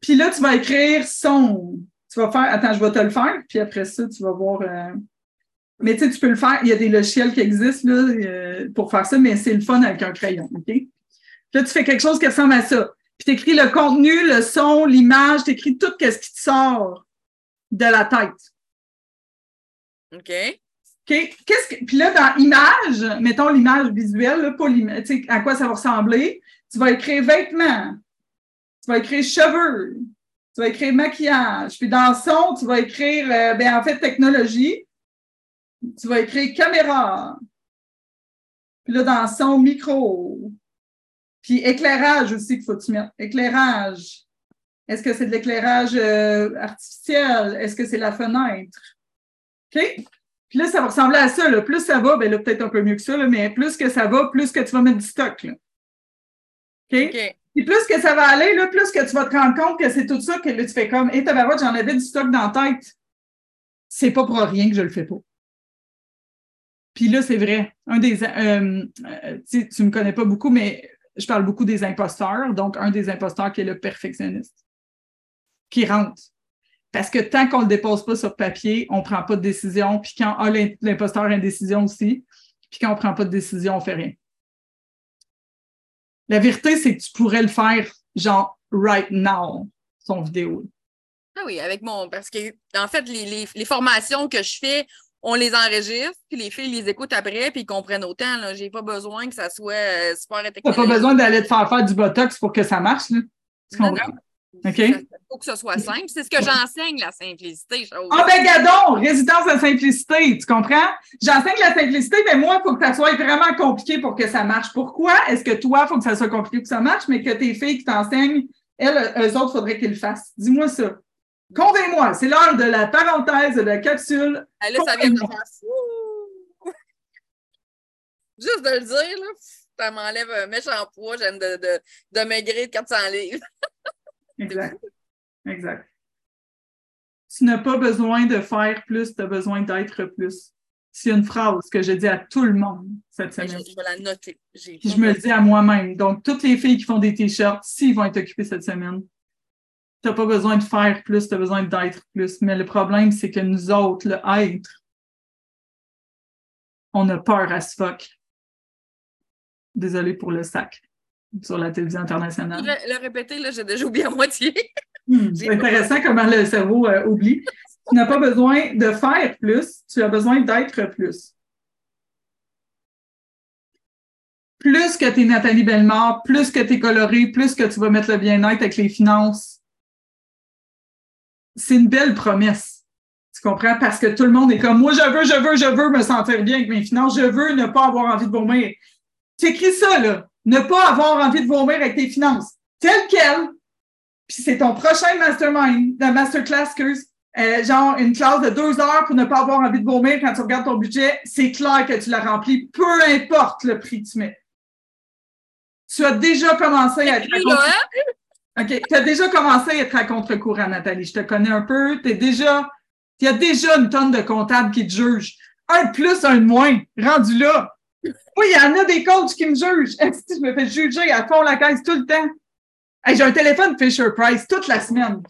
Puis là, tu vas écrire son. Tu vas faire. Attends, je vais te le faire. Puis après ça, tu vas voir. euh, Mais tu sais, tu peux le faire. Il y a des logiciels qui existent là, euh, pour faire ça, mais c'est le fun avec un crayon. OK? Puis là, tu fais quelque chose qui ressemble à ça. Puis tu écris le contenu, le son, l'image, tu écris tout ce qui te sort de la tête. OK. OK? Qu'est-ce que... Puis là, dans image, mettons l'image visuelle, là, pas l'image, tu sais, à quoi ça va ressembler, tu vas écrire vêtements, tu vas écrire cheveux, tu vas écrire maquillage. Puis dans son, tu vas écrire, euh, ben, en fait, technologie. Tu vas écrire caméra. Puis là, dans son, micro. Puis éclairage aussi qu'il faut que tu mettes. Éclairage. Est-ce que c'est de l'éclairage euh, artificiel? Est-ce que c'est la fenêtre? OK? Puis là, ça va ressembler à ça. Là. Plus ça va, ben là, peut-être un peu mieux que ça, là, mais plus que ça va, plus que tu vas mettre du stock. Là. OK? OK. Puis plus que ça va aller, là, plus que tu vas te rendre compte que c'est tout ça que là, tu fais comme, hé, tabarouette, j'en avais du stock dans la tête. C'est pas pour rien que je le fais pas. Puis là, c'est vrai. Un des, euh, euh, tu tu me connais pas beaucoup, mais je parle beaucoup des imposteurs. Donc, un des imposteurs qui est le perfectionniste, qui rentre. Parce que tant qu'on le dépose pas sur papier, on prend pas de décision. Puis quand ah, l'im- l'imposteur a une décision aussi, puis quand on prend pas de décision, on fait rien. La vérité, c'est que tu pourrais le faire, genre, right now, son vidéo. Ah oui, avec mon. Parce que, en fait, les, les, les formations que je fais, on les enregistre, puis les filles les écoutent après, puis ils comprennent autant. Là. J'ai pas besoin que ça soit euh, super T'as technologique. pas besoin d'aller te faire faire du botox pour que ça marche, là. Tu comprends? OK. Il faut que ce soit simple. C'est ce que j'enseigne, la simplicité. Ah ben gadon, résidence de simplicité, tu comprends? J'enseigne la simplicité, mais moi, il faut que ça soit vraiment compliqué pour que ça marche. Pourquoi est-ce que toi, il faut que ça soit compliqué pour que ça marche, mais que tes filles qui t'enseignent, elles, eux autres, faudrait qu'ils le fassent? Dis-moi ça. Convainc-moi, c'est l'heure de la parenthèse de la capsule. Ah, là, ça vient de me faire fou. Juste de le dire, là, ça m'enlève un méchant poids. J'aime de, de, de maigrir de 400 livres. Exact. Exact. Tu n'as pas besoin de faire plus, tu as besoin d'être plus. C'est une phrase que je dis à tout le monde cette semaine. je vais la noter. Puis je me le dis à moi-même. Donc, toutes les filles qui font des t-shirts, s'ils vont être occupés cette semaine, tu n'as pas besoin de faire plus, tu as besoin d'être plus. Mais le problème, c'est que nous autres, le être, on a peur à ce fuck. Désolée pour le sac sur la télévision internationale. Le, le répéter, là, j'ai déjà oublié à moitié. <laughs> Hmm, c'est intéressant comment le cerveau euh, oublie. Tu n'as pas besoin de faire plus, tu as besoin d'être plus. Plus que tu es Nathalie Bellemare, plus que tu es colorée, plus que tu vas mettre le bien-être avec les finances. C'est une belle promesse. Tu comprends? Parce que tout le monde est comme moi, je veux, je veux, je veux me sentir bien avec mes finances, je veux ne pas avoir envie de vomir. Tu écris ça, là. Ne pas avoir envie de vomir avec tes finances. Tel quel, puis c'est ton prochain mastermind, la masterclass, excuse, euh, genre une classe de deux heures pour ne pas avoir envie de vomir quand tu regardes ton budget, c'est clair que tu l'as rempli, peu importe le prix que tu mets. Tu as déjà commencé à être à hein? OK. Tu as déjà commencé à être à contre-courant, Nathalie. Je te connais un peu. T'es déjà. Il y a déjà une tonne de comptables qui te jugent. Un de plus, un de moins. Rendu là. Oui, il y en a des coachs qui me jugent. <laughs> Que je me fais juger à fond la caisse tout le temps? Hey, J'ai un téléphone Fisher Price toute la semaine.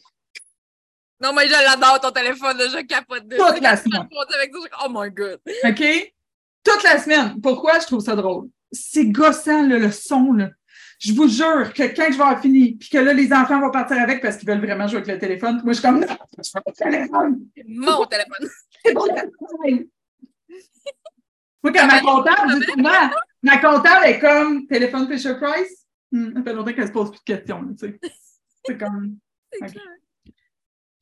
Non, mais je l'adore, ton téléphone, je capote de Toute la semaine. avec ça, je- Oh my god. OK? Toute la semaine. Pourquoi je trouve ça drôle? C'est gossant, là, le son. Là. Je vous jure que quand je vais avoir fini, puis que là, les enfants vont partir avec parce qu'ils veulent vraiment jouer avec le téléphone, moi, je suis comme, non, je de téléphone. Mon téléphone. <laughs> C'est bon. Moi, quand ma comptable, dit souvent, ma comptable est comme téléphone Fisher Price. Hmm, ça fait longtemps qu'elle se pose plus de questions, tu sais. C'est comme. <laughs> C'est Ok. clair.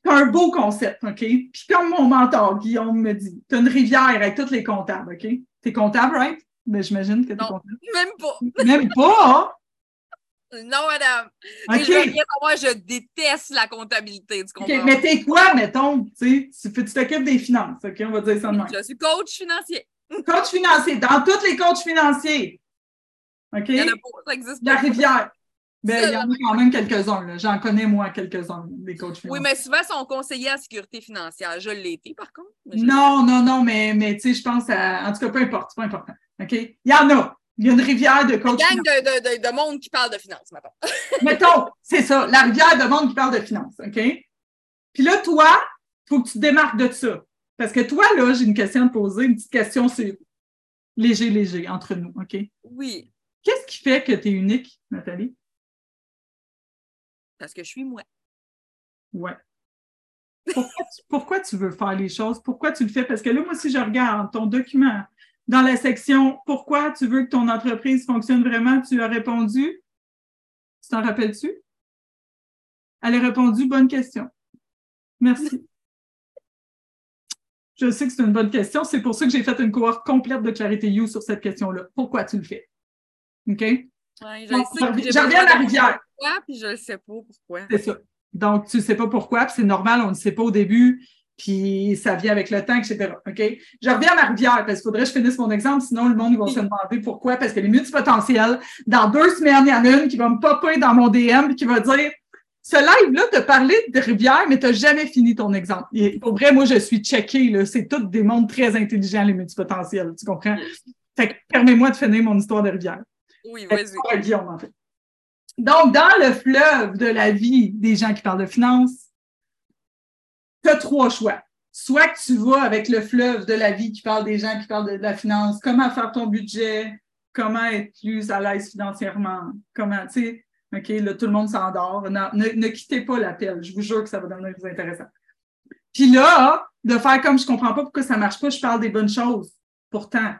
C'est un beau concept, OK? Puis comme mon mentor, Guillaume, me dit, tu as une rivière avec tous les comptables, OK? T'es comptable, right? Ben, j'imagine que t'es comptable. Même pas. <laughs> Même pas, <laughs> Non, madame. hein? Et OK. je savoir, je déteste la comptabilité, tu OK, comprends? mais t'es quoi, mettons, tu sais, tu t'occupes des finances, OK? On va dire ça de même. Je suis coach financier. Coach financier, dans tous les coachs financiers. OK? Il y en a pas, ça existe La rivière. Ben, C'est il y en a quand même quelques-uns. J'en connais, moi, quelques-uns, des coachs financiers. Oui, mais souvent, sont conseillers en sécurité financière. Je l'ai été, par contre. mais Non, non, non, mais, mais tu sais, je pense à. En tout cas, peu importe, c'est pas important. OK? Il y en a. Il y a une rivière de coachs Gang de, de, de, de monde qui parle de finances, maintenant. <laughs> Mettons, c'est ça, la rivière de monde qui parle de finances, OK? Puis là, toi, il faut que tu te démarques de ça. Parce que toi, là, j'ai une question à te poser, une petite question sur léger, léger, entre nous, OK? Oui, Qu'est-ce qui fait que tu es unique, Nathalie? parce que je suis moi. Ouais. Pourquoi tu, pourquoi tu veux faire les choses? Pourquoi tu le fais? Parce que là, moi, si je regarde ton document dans la section Pourquoi tu veux que ton entreprise fonctionne vraiment, tu as répondu. Tu t'en rappelles-tu? Elle a répondu Bonne question. Merci. Je sais que c'est une bonne question. C'est pour ça que j'ai fait une cohorte complète de Clarité You sur cette question-là. Pourquoi tu le fais? OK? Ouais, je sais, reviens à la rivière. Pourquoi, puis je ne sais pas pourquoi. C'est ça. Donc, tu ne sais pas pourquoi, puis c'est normal, on ne sait pas au début, puis ça vient avec le temps, etc. OK? Je reviens à ma rivière, parce qu'il faudrait que je finisse mon exemple, sinon le monde va se demander pourquoi, parce que les multipotentiels, dans deux semaines, il y en a une qui va me popper dans mon DM puis qui va dire Ce live-là te parlait de rivière, mais tu n'as jamais fini ton exemple. Et pour vrai, moi, je suis checké, là. C'est tous des mondes très intelligents, les multipotentiels. Tu comprends? Fait que permets-moi de finir mon histoire de rivière. Oui, vas-y. Guillaume, en fait. Donc, dans le fleuve de la vie des gens qui parlent de finances, tu as trois choix. Soit que tu vas avec le fleuve de la vie qui parle des gens qui parlent de, de la finance, comment faire ton budget, comment être plus à l'aise financièrement, comment, tu sais, OK, là, tout le monde s'endort. Non, Ne, ne quittez pas l'appel. Je vous jure que ça va devenir plus intéressant. Puis là, de faire comme je comprends pas pourquoi ça marche pas, je parle des bonnes choses. Pourtant,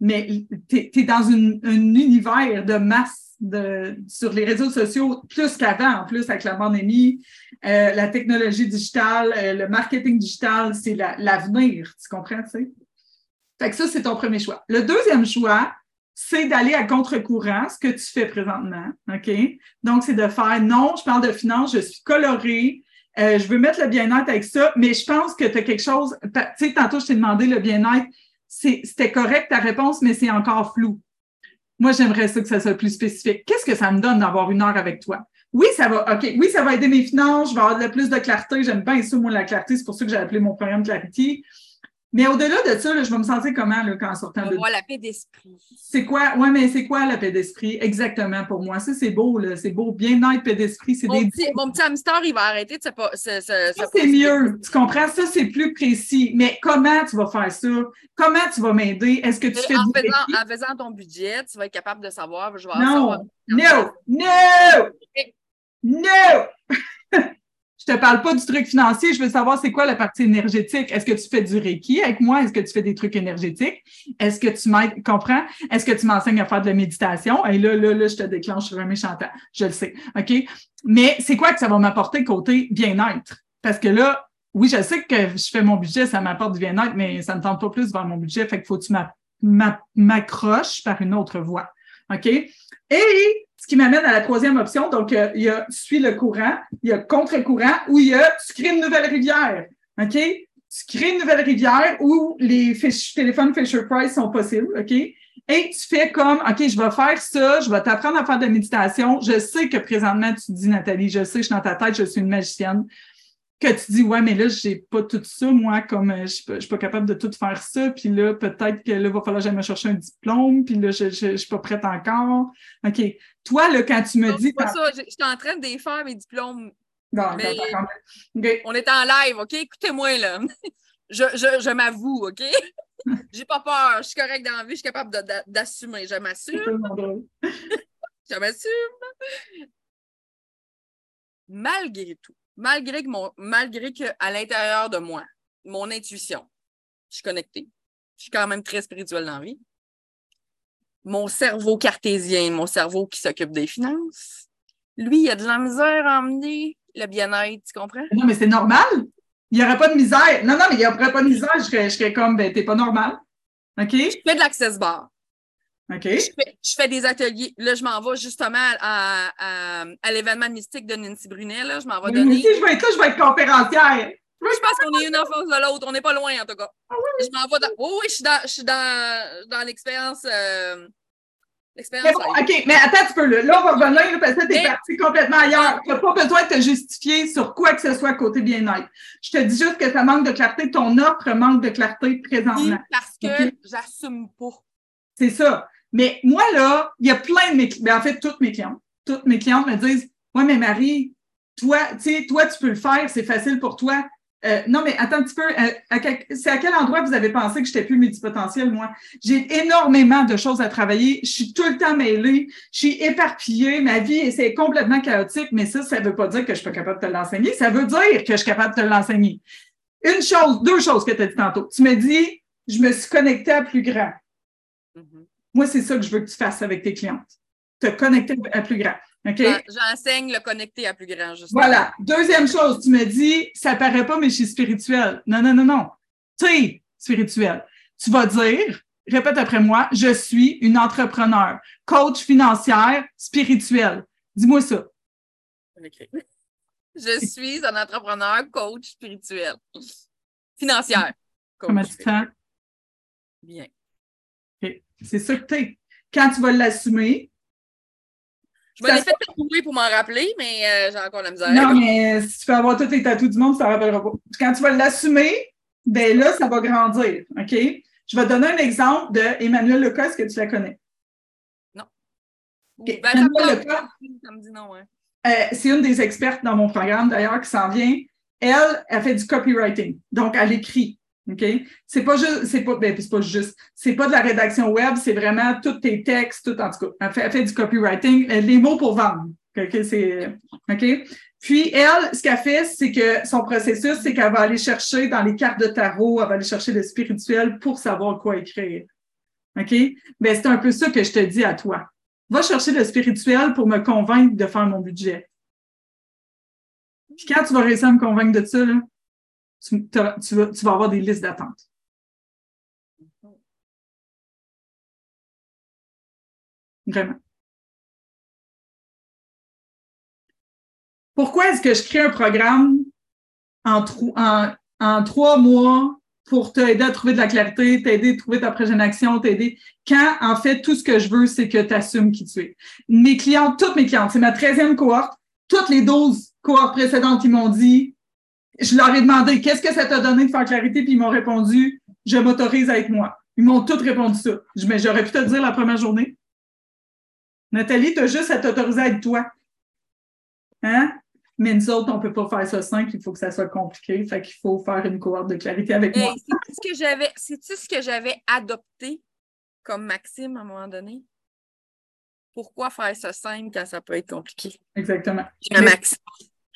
mais tu es, dans un univers de masse de, sur les réseaux sociaux plus qu'avant, en plus avec la pandémie, euh, la technologie digitale, euh, le marketing digital, c'est la- l'avenir, tu comprends, tu sais? Fait que ça, c'est ton premier choix. Le deuxième choix, c'est d'aller à contre-courant, ce que tu fais présentement, OK? Donc, c'est de faire, non, je parle de finance, je suis colorée, euh, je veux mettre le bien-être avec ça, mais je pense que tu as quelque chose, tu sais, tantôt, je t'ai demandé le bien-être, c'était correct ta réponse, mais c'est encore flou. Moi, j'aimerais ça que ça soit plus spécifique. Qu'est-ce que ça me donne d'avoir une heure avec toi? Oui, ça va, OK, oui, ça va aider mes finances, je vais avoir plus de clarté. J'aime bien ça, moi, la clarté. C'est pour ça que j'ai appelé mon programme Clarity. Mais au-delà de ça, là, je vais me sentir comment là, quand en sortant de la paix d'esprit. c'est quoi? Ouais, mais c'est quoi la paix d'esprit? Exactement pour moi. Ça, c'est beau, là. C'est beau. Bien-être, paix d'esprit, c'est Mon des. petit, mon petit hamster, il va arrêter de se. pa- se- se- Ça, c'est mieux. Tu comprends? Ça, c'est plus précis. Mais comment tu vas faire ça? Comment tu vas m'aider? Est-ce que tu fais En du faisant, en faisant ton budget, tu vas être capable de savoir. Je vais Non, savoir- no, no, no! <laughs> Je te parle pas du truc financier, je veux savoir c'est quoi la partie énergétique. Est-ce que tu fais du Reiki avec moi? Est-ce que tu fais des trucs énergétiques? Est-ce que tu m'aides, comprends? Est-ce que tu m'enseignes à faire de la méditation? Et là, là, là, je te déclenche sur un méchant. Je le sais. OK? Mais c'est quoi que ça va m'apporter côté bien-être? Parce que là, oui, je sais que je fais mon budget, ça m'apporte du bien-être, mais ça ne tente pas plus vers mon budget. Fait qu'il faut que tu m'a- m'a- m'accroches par une autre voie. OK? Et ce qui m'amène à la troisième option, donc euh, il y a suis le courant, il y a contre-courant, ou il y a tu crées une nouvelle rivière. OK? Tu crées une nouvelle rivière où les téléphones Fisher Price sont possibles. OK? Et tu fais comme OK, je vais faire ça, je vais t'apprendre à faire de la méditation. Je sais que présentement, tu dis, Nathalie, je sais, je suis dans ta tête, je suis une magicienne. Que tu dis, ouais, mais là, j'ai pas tout ça, moi, comme euh, je suis pas- je suis pas capable de tout faire ça, puis là, peut-être que là, va falloir que j'aille me chercher un diplôme, puis là, je, je, je suis pas prête encore. OK. Toi, là, quand tu me Non, dis. c'est pas ça. Je je suis en train de défaire mes diplômes. Non, Mais-. On est en live, OK? Écoutez-moi, là. Je, je, je m'avoue, OK? <laughs> J'ai pas peur. Je suis correcte dans la vie. Je suis capable d'assumer. Je m'assume. <laughs> Je m'assume. Malgré tout, malgré que mon, malgré que à l'intérieur de moi, mon intuition, je suis connectée. Je suis quand même très spirituelle dans la vie. Mon cerveau cartésien, mon cerveau qui s'occupe des finances, lui, il a de la misère à emmener le bien-être, tu comprends? Non, mais c'est normal. Il n'y aurait pas de misère. Non, non, mais il n'y aurait pas de misère. Je serais, je serais comme, ben, t'es pas normal. OK? Je fais de l'access bar. OK. Je fais, je fais des ateliers. Là, je m'en vais justement à, à, à l'événement mystique de Nancy Brunet. Là. Je m'en vais donner. aussi, je vais être là, je vais être conférencière. Je pense qu'on est une en face de l'autre. On n'est pas loin, en tout cas. Je m'en vais dans. Oui, oui, je suis dans, je suis dans, dans l'expérience. euh, L'expérience. bon, OK, mais attends un petit peu là. Là, on va revenir parce que t'es Mais- parti complètement ailleurs. Tu n'as pas besoin de te justifier sur quoi que ce soit côté bien-être. Je te dis juste que ça manque de clarté. Ton offre manque de clarté présentement. parce que j'assume pas. C'est ça. Mais moi, là, il y a plein de mes clients, en fait, toutes mes clientes, toutes mes clientes me disent Ouais, mais Marie, toi, tu sais, toi, tu peux le faire, c'est facile pour toi. Euh, non, mais attends un petit peu, euh, c'est à quel endroit vous avez pensé que j'étais plus multipotentiel, moi? J'ai énormément de choses à travailler. Je suis tout le temps mêlée. Je suis éparpillée. Ma vie, c'est complètement chaotique, mais ça, ça veut pas dire que je suis pas capable de te l'enseigner. Ça veut dire que je suis capable de te l'enseigner. Une chose, deux choses que tu as dit tantôt. Tu me dis, je me suis connectée à plus grand. Mhm. Moi, c'est ça que je veux que tu fasses avec tes clientes. Te connecter à plus grand. OK? J'en- J'enseigne le connecté à plus grand, justement. Voilà. Deuxième chose, tu me dis, ça paraît pas, mais je suis spirituelle. Non, non, non, non. Tu es spirituel. Tu vas dire, répète après moi, je suis une entrepreneur, coach financière, spirituelle. Dis-moi ça. Je suis un entrepreneur, coach spirituel. Financière. Coach Comment tu te sens? Bien. C'est ça que tu es. Quand tu vas l'assumer, Je me Ça l'ai se- fait tatouer pour m'en rappeler, mais euh, j'ai encore la misère. non, mais si tu peux avoir tous tes tatous du monde, tu t'en rappelleras pas. Quand tu vas l'assumer, ben là, ça va grandir. OK? Je vais te donner un exemple de Emmanuel Lucas, est-ce que tu la connais? Ben, Ok. ça, me Emmanuel ça me dit non, hein. Euh, c'est une des expertes dans mon programme, d'ailleurs, qui s'en vient. Elle, elle fait du copywriting. Donc, elle écrit. OK? C'est pas juste, c'est pas, ben, c'est pas juste, c'est pas de la rédaction web, c'est vraiment tous tes textes, tout, en tout cas. Elle fait, fait du copywriting, euh, les mots pour vendre. OK? C'est, OK? Puis, elle, ce qu'elle fait, c'est que son processus, c'est qu'elle va aller chercher dans les cartes de tarot, elle va aller chercher le spirituel pour savoir quoi écrire. OK? Ben, c'est un peu ça que je te dis à toi. Va chercher le spirituel pour me convaincre de faire mon budget. Puis quand tu vas réussir à me convaincre de ça, là, tu, vas, avoir des listes d'attente. Vraiment. Pourquoi est-ce que je crée un programme en, trois mois pour t'aider à trouver de la clarité, t'aider à trouver ta prochaine action, t'aider, quand en fait tout ce que je veux, c'est que tu assumes qui tu es. Mes clientes, toutes mes clientes, c'est ma 13e cohorte, toutes les 12 cohortes précédentes, ils m'ont dit, je leur ai demandé qu'est-ce que ça t'a donné de faire clarité, puis ils m'ont répondu, je m'autorise à être moi. Ils m'ont toutes répondu ça. Je- Mais j'aurais pu te le dire la première journée. Nathalie, tu as juste à t'autoriser à être toi. Hein? Mais nous autres, on ne peut pas faire ça simple, il faut que ça soit compliqué. Fait qu'il faut faire une cohorte de clarité avec moi. C'est-tu ce que j'avais, c'est-tu ce que j'avais adopté comme Maxime à un moment donné? Pourquoi faire ça simple quand ça peut être compliqué? Exactement. Maxime.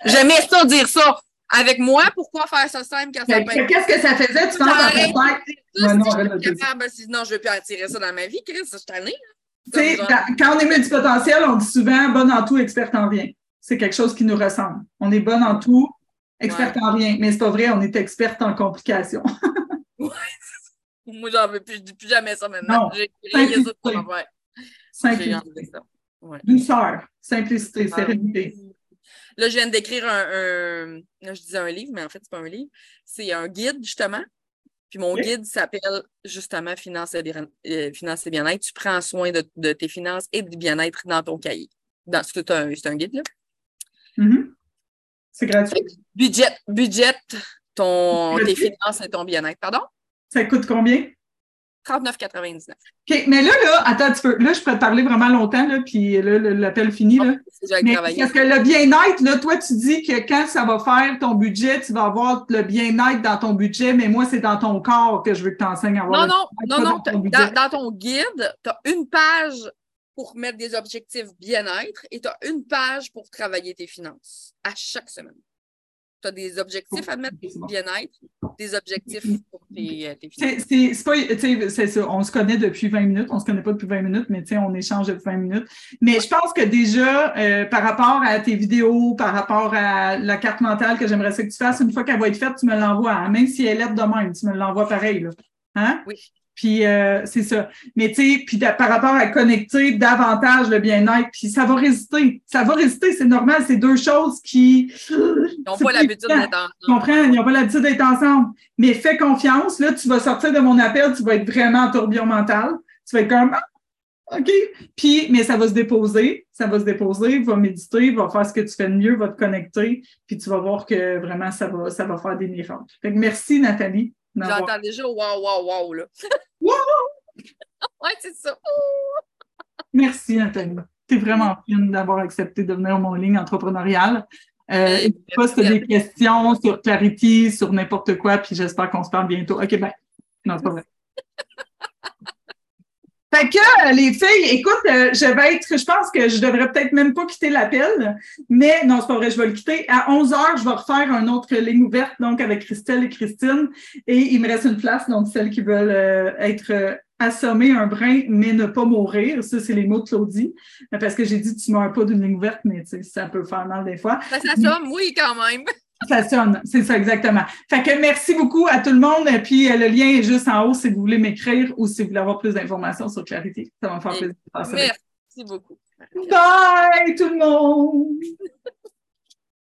J'aimais ça dire ça. Avec moi, pourquoi faire ça simple quand ça peut Qu'est-ce que ça faisait? Tu penses Ouais, capable, sinon je ne veux plus attirer ça dans ma vie, Chris, je suis tannée. Comme quand, on est multipotentiel, on dit souvent bonne en tout, experte en rien. C'est quelque chose qui nous ressemble. On est bonne en tout, experte en rien. Mais c'est pas vrai, on est experte en complications. <laughs> <laughs> Moi, j'en veux plus, je dis plus jamais ça maintenant. Non. J'ai Simplicité. Simplicité. Ouais. douceur, simplicité, Ah. sérénité. Là, je viens d'écrire un, un- Là, je disais un livre, mais en fait, c'est pas un livre. C'est un guide, justement. Puis mon guide s'appelle justement Finances et, euh, et bien-être. Tu prends soin de, de tes finances et du bien-être dans ton cahier. C'est un, un guide, là. Mhm. C'est gratuit? Budget, budget ton, tes finances et ton bien-être. Pardon? Ça coûte combien? 39,99. OK, mais là, là, attends un petit peu. Là, je peux te parler vraiment longtemps, là, puis là, l'appel fini, là. C'est déjà Mais travaillé. parce que le bien-être, là, toi, tu dis que quand ça va faire ton budget, tu vas avoir le bien-être dans ton budget, mais moi, c'est dans ton corps que je veux que tu enseignes à avoir. Non, non, non, non. dans ton dans ton guide, tu as une page pour mettre des objectifs bien-être et tu as une page pour travailler tes finances à chaque semaine. Tu as des objectifs à mettre bon. bien-être, des objectifs pour tes, euh, tes C'est, pas, ça. On se connaît depuis 20 minutes. On se connaît pas depuis 20 minutes, mais on échange depuis 20 minutes. Mais je pense que déjà, euh, par rapport à tes vidéos, par rapport à la carte mentale que j'aimerais que tu fasses, une fois qu'elle va être faite, tu me l'envoies. hein. Même si elle est de même, tu me l'envoies pareil, là. Hein? Oui. Puis euh, c'est ça. Mais tu sais, puis par rapport à connecter davantage le bien-être, puis ça va résister. Ça va résister, c'est normal. C'est deux choses qui. Ils n'ont pas l'habitude d'être ensemble. Tu comprends? Ils n'ont pas l'habitude d'être ensemble. Mais fais confiance. Là, tu vas sortir de mon appel, tu vas être vraiment en tourbillon mental. Tu vas être comme Ah, OK. Puis, mais ça va se déposer. Ça va se déposer. Va méditer, va faire ce que tu fais de mieux, va te connecter. Puis tu vas voir que vraiment, ça va, ça va faire des miracles. Fait que merci, Nathalie. J'entends déjà wow, wow, wow, là. Wow! <laughs> ouais, c'est ça. Merci, Nathalie. Tu es vraiment fine d'avoir accepté de venir mon ligne entrepreneuriale. Euh, n'hésite pas si tu as des questions sur Clarity, sur n'importe quoi, puis j'espère qu'on se parle bientôt. OK, ben, non, c'est pas vrai. <laughs> Fait que euh, les filles, écoute, euh, je vais être, je pense que je devrais peut-être même pas quitter l'appel, mais non, c'est pas vrai, je vais le quitter. À 11 heures, je vais refaire une autre ligne ouverte, donc avec Christelle et Christine, et il me reste une place, donc celles qui veulent euh, être euh, assommées un brin, mais ne pas mourir. Ça, c'est les mots de Claudie, parce que j'ai dit tu meurs pas d'une ligne ouverte, mais tu sais, ça peut faire mal des fois. Ça s'assomme, oui, quand même. Ça sonne, c'est ça exactement. Fait que merci beaucoup à tout le monde. Et puis euh, le lien est juste en haut si vous voulez m'écrire ou si vous voulez avoir plus d'informations sur Clarité. Ça va me faire plaisir de passer avec Merci beaucoup. Bye tout le monde!